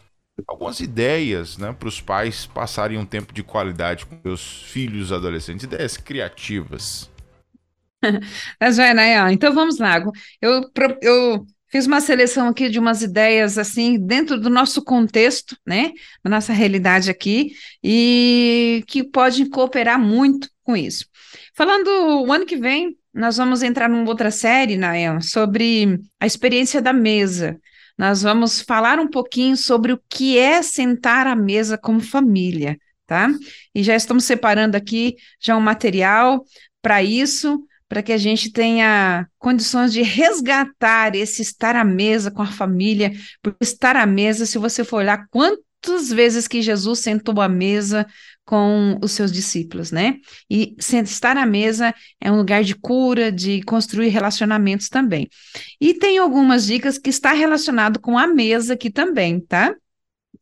algumas ideias né, para os pais passarem um tempo de qualidade com seus filhos adolescentes, ideias criativas. Mas vai, né? Então vamos lá. Eu, eu fiz uma seleção aqui de umas ideias assim dentro do nosso contexto, né, da nossa realidade aqui e que pode cooperar muito com isso. Falando o ano que vem, nós vamos entrar numa outra série, Nael, sobre a experiência da mesa nós vamos falar um pouquinho sobre o que é sentar à mesa como família, tá? E já estamos separando aqui já um material para isso, para que a gente tenha condições de resgatar esse estar à mesa com a família, porque estar à mesa, se você for olhar quantas vezes que Jesus sentou à mesa com os seus discípulos, né? E estar à mesa é um lugar de cura, de construir relacionamentos também. E tem algumas dicas que está relacionado com a mesa aqui também, tá?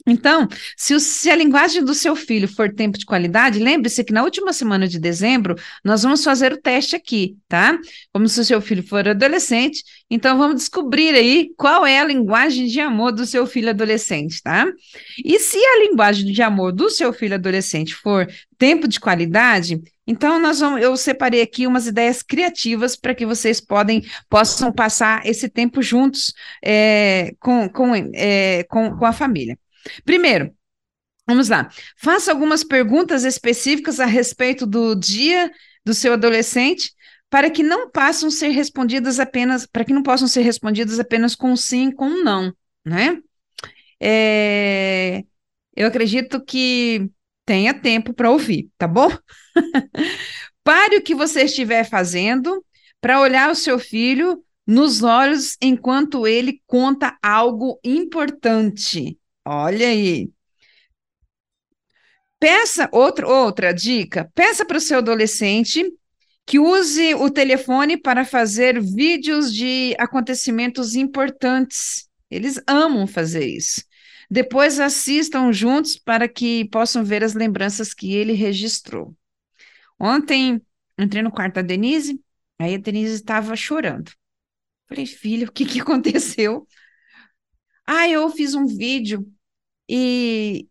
Então, se, o, se, a linguagem do seu filho for tempo de qualidade, lembre-se que na última semana de dezembro nós vamos fazer o teste aqui, tá? Como se o seu filho for adolescente, então vamos descobrir aí qual é a linguagem de amor do seu filho adolescente, tá? E se a linguagem de amor do seu filho adolescente for tempo de qualidade, então nós vamos, eu separei aqui umas ideias criativas para que vocês podem, possam passar esse tempo juntos é, com, com, é, com, com a família. Primeiro, vamos lá. Faça algumas perguntas específicas a respeito do dia do seu adolescente para que não possam ser respondidas apenas, para que não possam ser respondidas apenas com sim, com não, né? É, eu acredito que tenha tempo para ouvir, tá bom? Pare o que você estiver fazendo para olhar o seu filho nos olhos enquanto ele conta algo importante. Olha aí. Peça outra, outra dica: peça para o seu adolescente que use o telefone para fazer vídeos de acontecimentos importantes. Eles amam fazer isso. Depois assistam juntos para que possam ver as lembranças que ele registrou. Ontem entrei no quarto da Denise, aí a Denise estava chorando. Falei, filha, o que, que aconteceu? Ah, eu fiz um vídeo e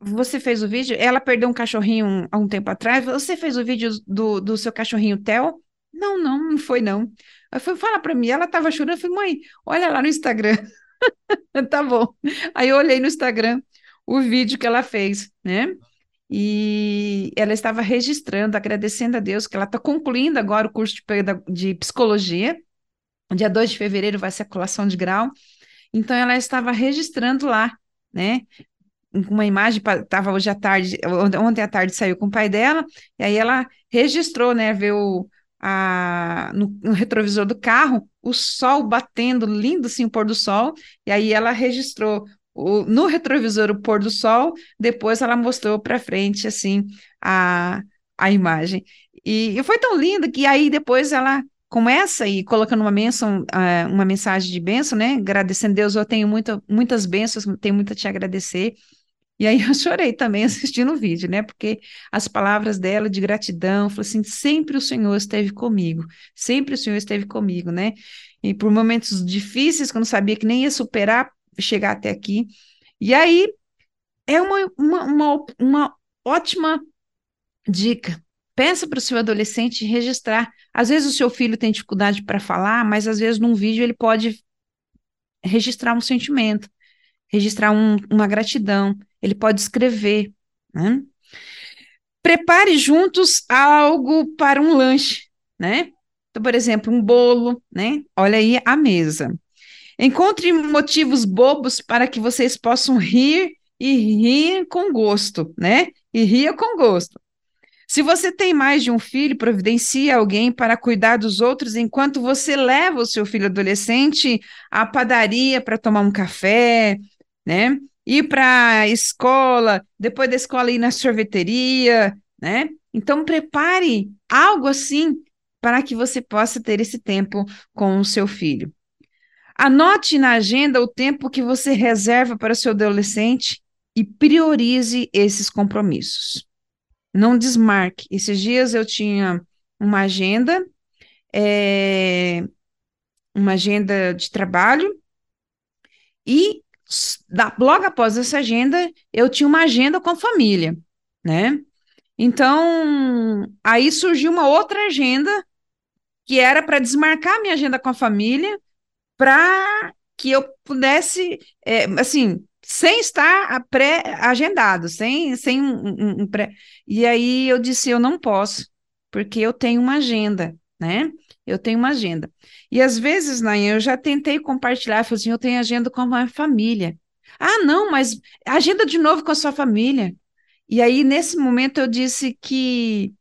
você fez o vídeo. Ela perdeu um cachorrinho há um tempo atrás. Você fez o vídeo do, do seu cachorrinho Theo? Não, não, não foi não. Eu fui para mim, ela estava chorando. Eu falei, mãe, olha lá no Instagram. tá bom. Aí eu olhei no Instagram o vídeo que ela fez, né? E ela estava registrando, agradecendo a Deus que ela está concluindo agora o curso de, de psicologia. Dia 2 de fevereiro vai ser a colação de grau. Então, ela estava registrando lá, né? Uma imagem, estava hoje à tarde, ontem à tarde saiu com o pai dela, e aí ela registrou, né? Viu a, no, no, retrovisor do carro o sol batendo, lindo assim o pôr do sol, e aí ela registrou o, no retrovisor o pôr do sol, depois ela mostrou para frente assim a, a imagem. E, e foi tão lindo que aí depois ela começa e colocando uma uh, uma mensagem de bênção, né? Agradecendo Deus, eu tenho muita, muitas bênçãos, tenho muito a te agradecer. E aí eu chorei também assistindo o vídeo, né? Porque as palavras dela de gratidão, falou assim: sempre o Senhor esteve comigo, sempre o Senhor esteve comigo, né? E por momentos difíceis, quando sabia que nem ia superar, chegar até aqui. E aí é uma, uma, uma, uma ótima dica Peça para o seu adolescente registrar. Às vezes o seu filho tem dificuldade para falar, mas às vezes num vídeo ele pode registrar um sentimento, registrar um, uma gratidão, ele pode escrever. Né? Prepare juntos algo para um lanche, né? Então, por exemplo, um bolo, né? Olha aí a mesa. Encontre motivos bobos para que vocês possam rir e rir com gosto, né? E ria com gosto. Se você tem mais de um filho, providencie alguém para cuidar dos outros enquanto você leva o seu filho adolescente à padaria para tomar um café, né? Ir para a escola, depois da escola ir na sorveteria, né? Então prepare algo assim para que você possa ter esse tempo com o seu filho. Anote na agenda o tempo que você reserva para o seu adolescente e priorize esses compromissos não desmarque. Esses dias eu tinha uma agenda, é, uma agenda de trabalho, e da, logo após essa agenda, eu tinha uma agenda com a família, né? Então, aí surgiu uma outra agenda que era para desmarcar minha agenda com a família, para que eu pudesse, é, assim, sem estar pré-agendado, sem, sem um, um, um, pré. E aí eu disse: eu não posso, porque eu tenho uma agenda, né? Eu tenho uma agenda. E às vezes, Nain, eu já tentei compartilhar, falei assim: eu tenho agenda com a minha família. Ah, não, mas agenda de novo com a sua família. E aí, nesse momento, eu disse que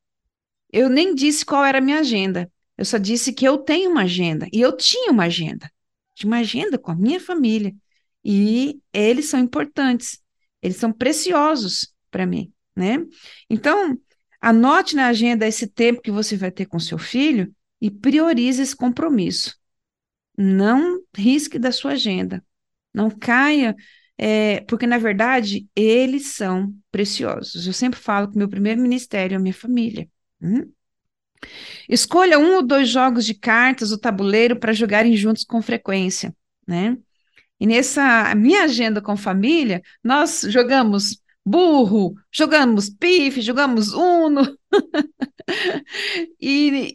eu nem disse qual era a minha agenda. Eu só disse que eu tenho uma agenda. E eu tinha uma agenda. Tinha uma agenda com a minha família. E eles são importantes. Eles são preciosos para mim, né? Então, anote na agenda esse tempo que você vai ter com seu filho e priorize esse compromisso. Não risque da sua agenda. Não caia, é, porque na verdade eles são preciosos. Eu sempre falo que meu primeiro ministério é a minha família. Hum? Escolha um ou dois jogos de cartas ou tabuleiro para jogarem juntos com frequência, né? E nessa minha agenda com família, nós jogamos burro, jogamos pife, jogamos uno. e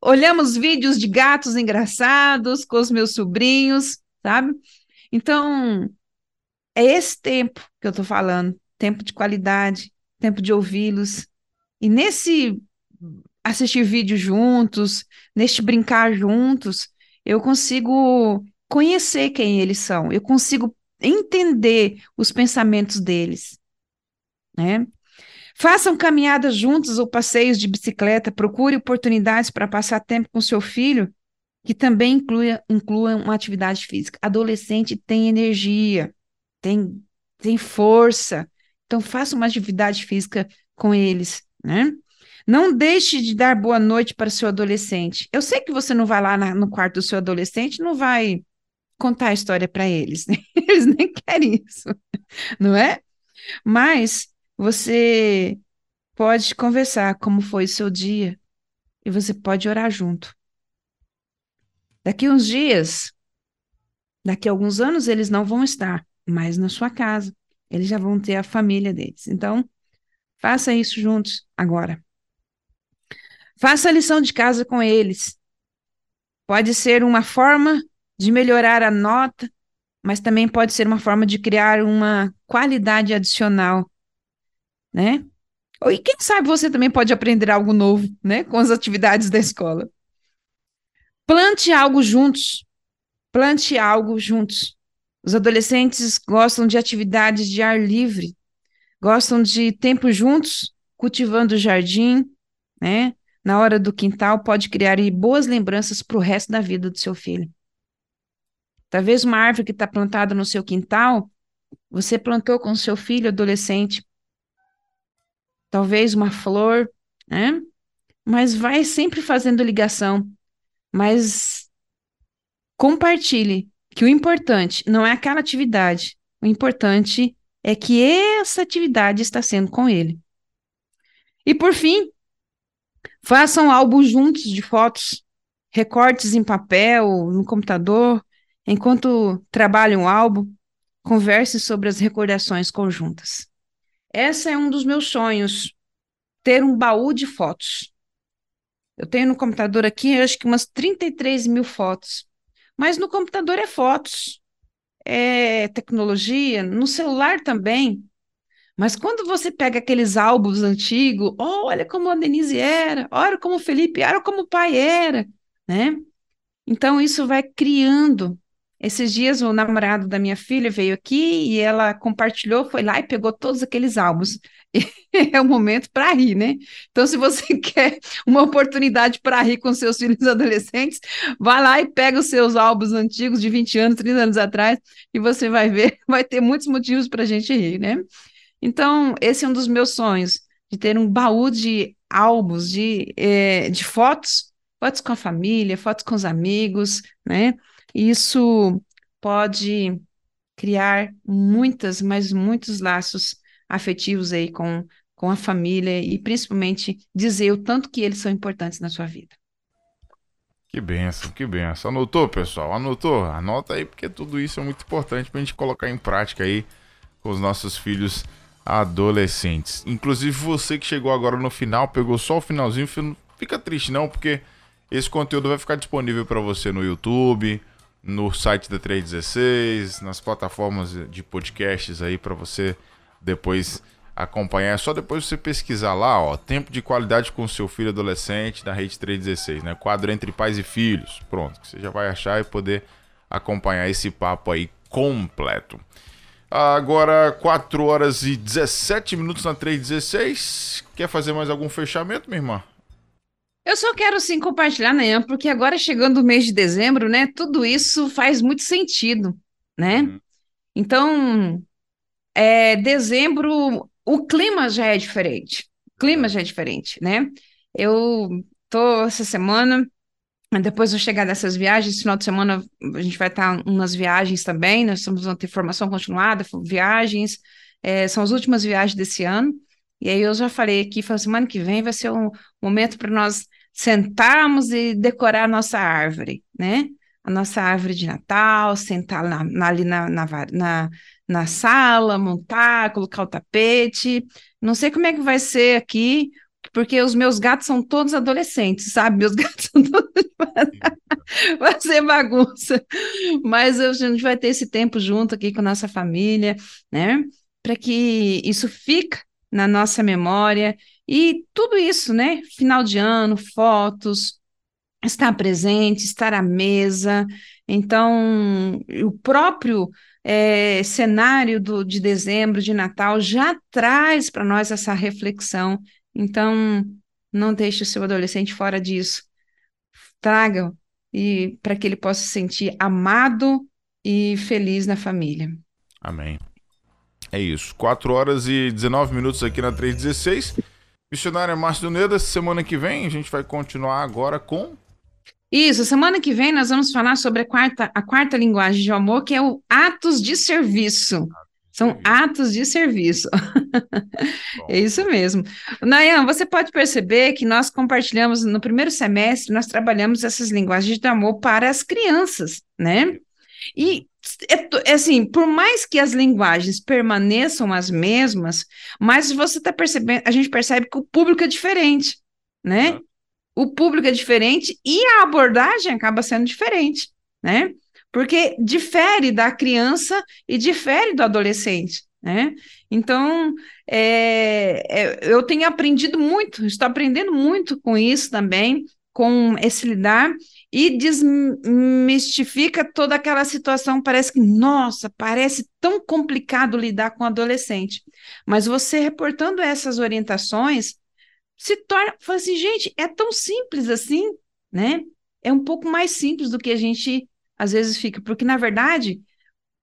olhamos vídeos de gatos engraçados com os meus sobrinhos, sabe? Então, é esse tempo que eu estou falando, tempo de qualidade, tempo de ouvi-los. E nesse assistir vídeo juntos, neste brincar juntos, eu consigo conhecer quem eles são, eu consigo entender os pensamentos deles, né? Façam caminhadas juntos ou passeios de bicicleta, procure oportunidades para passar tempo com seu filho, que também inclua, inclua uma atividade física. Adolescente tem energia, tem, tem força, então faça uma atividade física com eles, né? Não deixe de dar boa noite para seu adolescente. Eu sei que você não vai lá na, no quarto do seu adolescente, não vai contar a história para eles, né? eles nem querem isso, não é? Mas você pode conversar como foi o seu dia e você pode orar junto. Daqui uns dias, daqui a alguns anos, eles não vão estar mais na sua casa. Eles já vão ter a família deles. Então, faça isso juntos agora. Faça a lição de casa com eles. Pode ser uma forma de melhorar a nota, mas também pode ser uma forma de criar uma qualidade adicional né? E quem sabe você também pode aprender algo novo, né, com as atividades da escola. Plante algo juntos. Plante algo juntos. Os adolescentes gostam de atividades de ar livre, gostam de tempo juntos, cultivando o jardim, né? Na hora do quintal, pode criar boas lembranças para o resto da vida do seu filho. Talvez uma árvore que está plantada no seu quintal, você plantou com seu filho adolescente talvez uma flor, né? Mas vai sempre fazendo ligação. Mas compartilhe que o importante não é aquela atividade, o importante é que essa atividade está sendo com ele. E por fim, façam álbuns juntos de fotos, recortes em papel, no computador, enquanto trabalham o álbum, converse sobre as recordações conjuntas. Essa é um dos meus sonhos, ter um baú de fotos. Eu tenho no computador aqui, acho que umas 33 mil fotos. Mas no computador é fotos, é tecnologia, no celular também. Mas quando você pega aqueles álbuns antigos, oh, olha como a Denise era, olha como o Felipe era, olha como o pai era, né? Então isso vai criando esses dias o namorado da minha filha veio aqui e ela compartilhou, foi lá e pegou todos aqueles álbuns. É o momento para rir, né? Então, se você quer uma oportunidade para rir com seus filhos adolescentes, vá lá e pega os seus álbuns antigos de 20 anos, 30 anos atrás, e você vai ver, vai ter muitos motivos para a gente rir, né? Então, esse é um dos meus sonhos, de ter um baú de álbuns, de, é, de fotos, fotos com a família, fotos com os amigos, né? Isso pode criar muitas, mas muitos laços afetivos aí com, com a família e principalmente dizer o tanto que eles são importantes na sua vida. Que benção, que benção. Anotou, pessoal? Anotou? Anota aí, porque tudo isso é muito importante para a gente colocar em prática aí com os nossos filhos adolescentes. Inclusive você que chegou agora no final, pegou só o finalzinho, fica triste não, porque esse conteúdo vai ficar disponível para você no YouTube, no site da 316, nas plataformas de podcasts aí para você depois acompanhar. É só depois você pesquisar lá, ó, tempo de qualidade com seu filho adolescente da Rede 316, né? Quadro entre pais e filhos. Pronto, você já vai achar e poder acompanhar esse papo aí completo. Agora 4 horas e 17 minutos na 316. Quer fazer mais algum fechamento, minha irmã? Eu só quero sim compartilhar, né, porque agora chegando o mês de dezembro, né, tudo isso faz muito sentido, né? Uhum. Então, é, dezembro, o clima já é diferente. O clima já é diferente, né? Eu tô essa semana, depois de chegar dessas viagens, final de semana a gente vai estar umas viagens também, nós estamos vamos ter formação continuada, viagens, é, são as últimas viagens desse ano. E aí eu já falei aqui, falei, semana que vem vai ser um momento para nós sentarmos e decorar a nossa árvore, né? A nossa árvore de Natal, sentar na, na, ali na, na, na, sala, montar, colocar o tapete. Não sei como é que vai ser aqui, porque os meus gatos são todos adolescentes, sabe? Meus gatos são todos. vai ser bagunça. Mas a gente vai ter esse tempo junto aqui com a nossa família, né? Para que isso fique na nossa memória e tudo isso, né? Final de ano, fotos, estar presente, estar à mesa. Então, o próprio é, cenário do, de dezembro, de Natal, já traz para nós essa reflexão. Então, não deixe o seu adolescente fora disso. Traga e para que ele possa se sentir amado e feliz na família. Amém. É isso. 4 horas e 19 minutos aqui na 316. Missionária Márcia Duneda, semana que vem a gente vai continuar agora com. Isso, semana que vem nós vamos falar sobre a quarta, a quarta linguagem de amor, que é o atos de serviço. São atos de serviço. é isso mesmo. Nayan, você pode perceber que nós compartilhamos no primeiro semestre, nós trabalhamos essas linguagens de amor para as crianças, né? E é, é, assim, por mais que as linguagens permaneçam as mesmas, mas você está percebendo, a gente percebe que o público é diferente, né? Uhum. O público é diferente e a abordagem acaba sendo diferente, né? Porque difere da criança e difere do adolescente, né? Então, é, é, eu tenho aprendido muito, estou aprendendo muito com isso também, com esse lidar, e desmistifica toda aquela situação. Parece que, nossa, parece tão complicado lidar com adolescente. Mas você reportando essas orientações, se torna, fala assim, gente, é tão simples assim, né? É um pouco mais simples do que a gente às vezes fica, porque na verdade,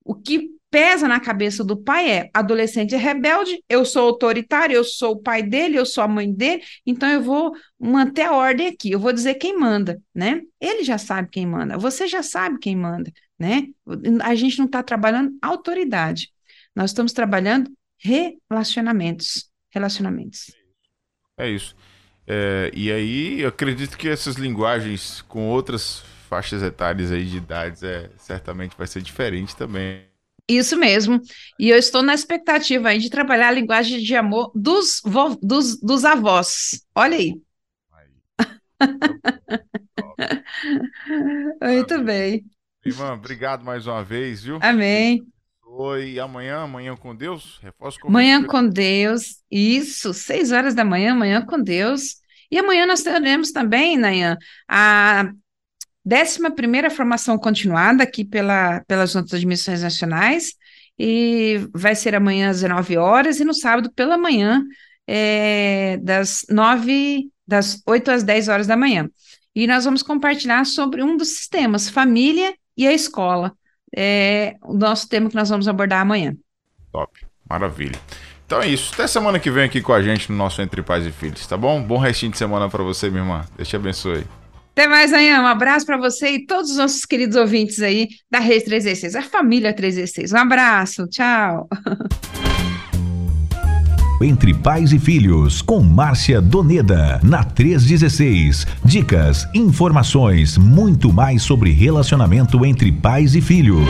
o que pesa na cabeça do pai é: adolescente é rebelde, eu sou autoritário, eu sou o pai dele, eu sou a mãe dele, então eu vou manter a ordem aqui, eu vou dizer quem manda, né? Ele já sabe quem manda, você já sabe quem manda, né? A gente não está trabalhando autoridade, nós estamos trabalhando relacionamentos. Relacionamentos. É isso. É, e aí, eu acredito que essas linguagens com outras faixas etárias aí de idades é, certamente vai ser diferente também. Isso mesmo. E eu estou na expectativa aí de trabalhar a linguagem de amor dos, vo, dos, dos avós. Olha aí. Muito Amém. bem. Irmã, obrigado mais uma vez, viu? Amém. Oi, amanhã, amanhã com Deus? Reforço com Manhã com Deus. Isso, seis horas da manhã, amanhã com Deus. E amanhã nós teremos também, Nayan, a 11 formação continuada aqui pela, pelas outras admissões nacionais, e vai ser amanhã às 19 horas, e no sábado pela manhã, é, das 9, das 8 às 10 horas da manhã. E nós vamos compartilhar sobre um dos sistemas, família e a escola. É o nosso tema que nós vamos abordar amanhã. Top, maravilha. Então é isso. Até semana que vem aqui com a gente no nosso Entre Pais e Filhos, tá bom? Bom restinho de semana para você, minha irmã. Deus te abençoe. Até mais, Ayan. Um abraço para você e todos os nossos queridos ouvintes aí da Rede 316, a família 316. Um abraço, tchau. Entre Pais e Filhos, com Márcia Doneda, na 316. Dicas, informações, muito mais sobre relacionamento entre pais e filhos.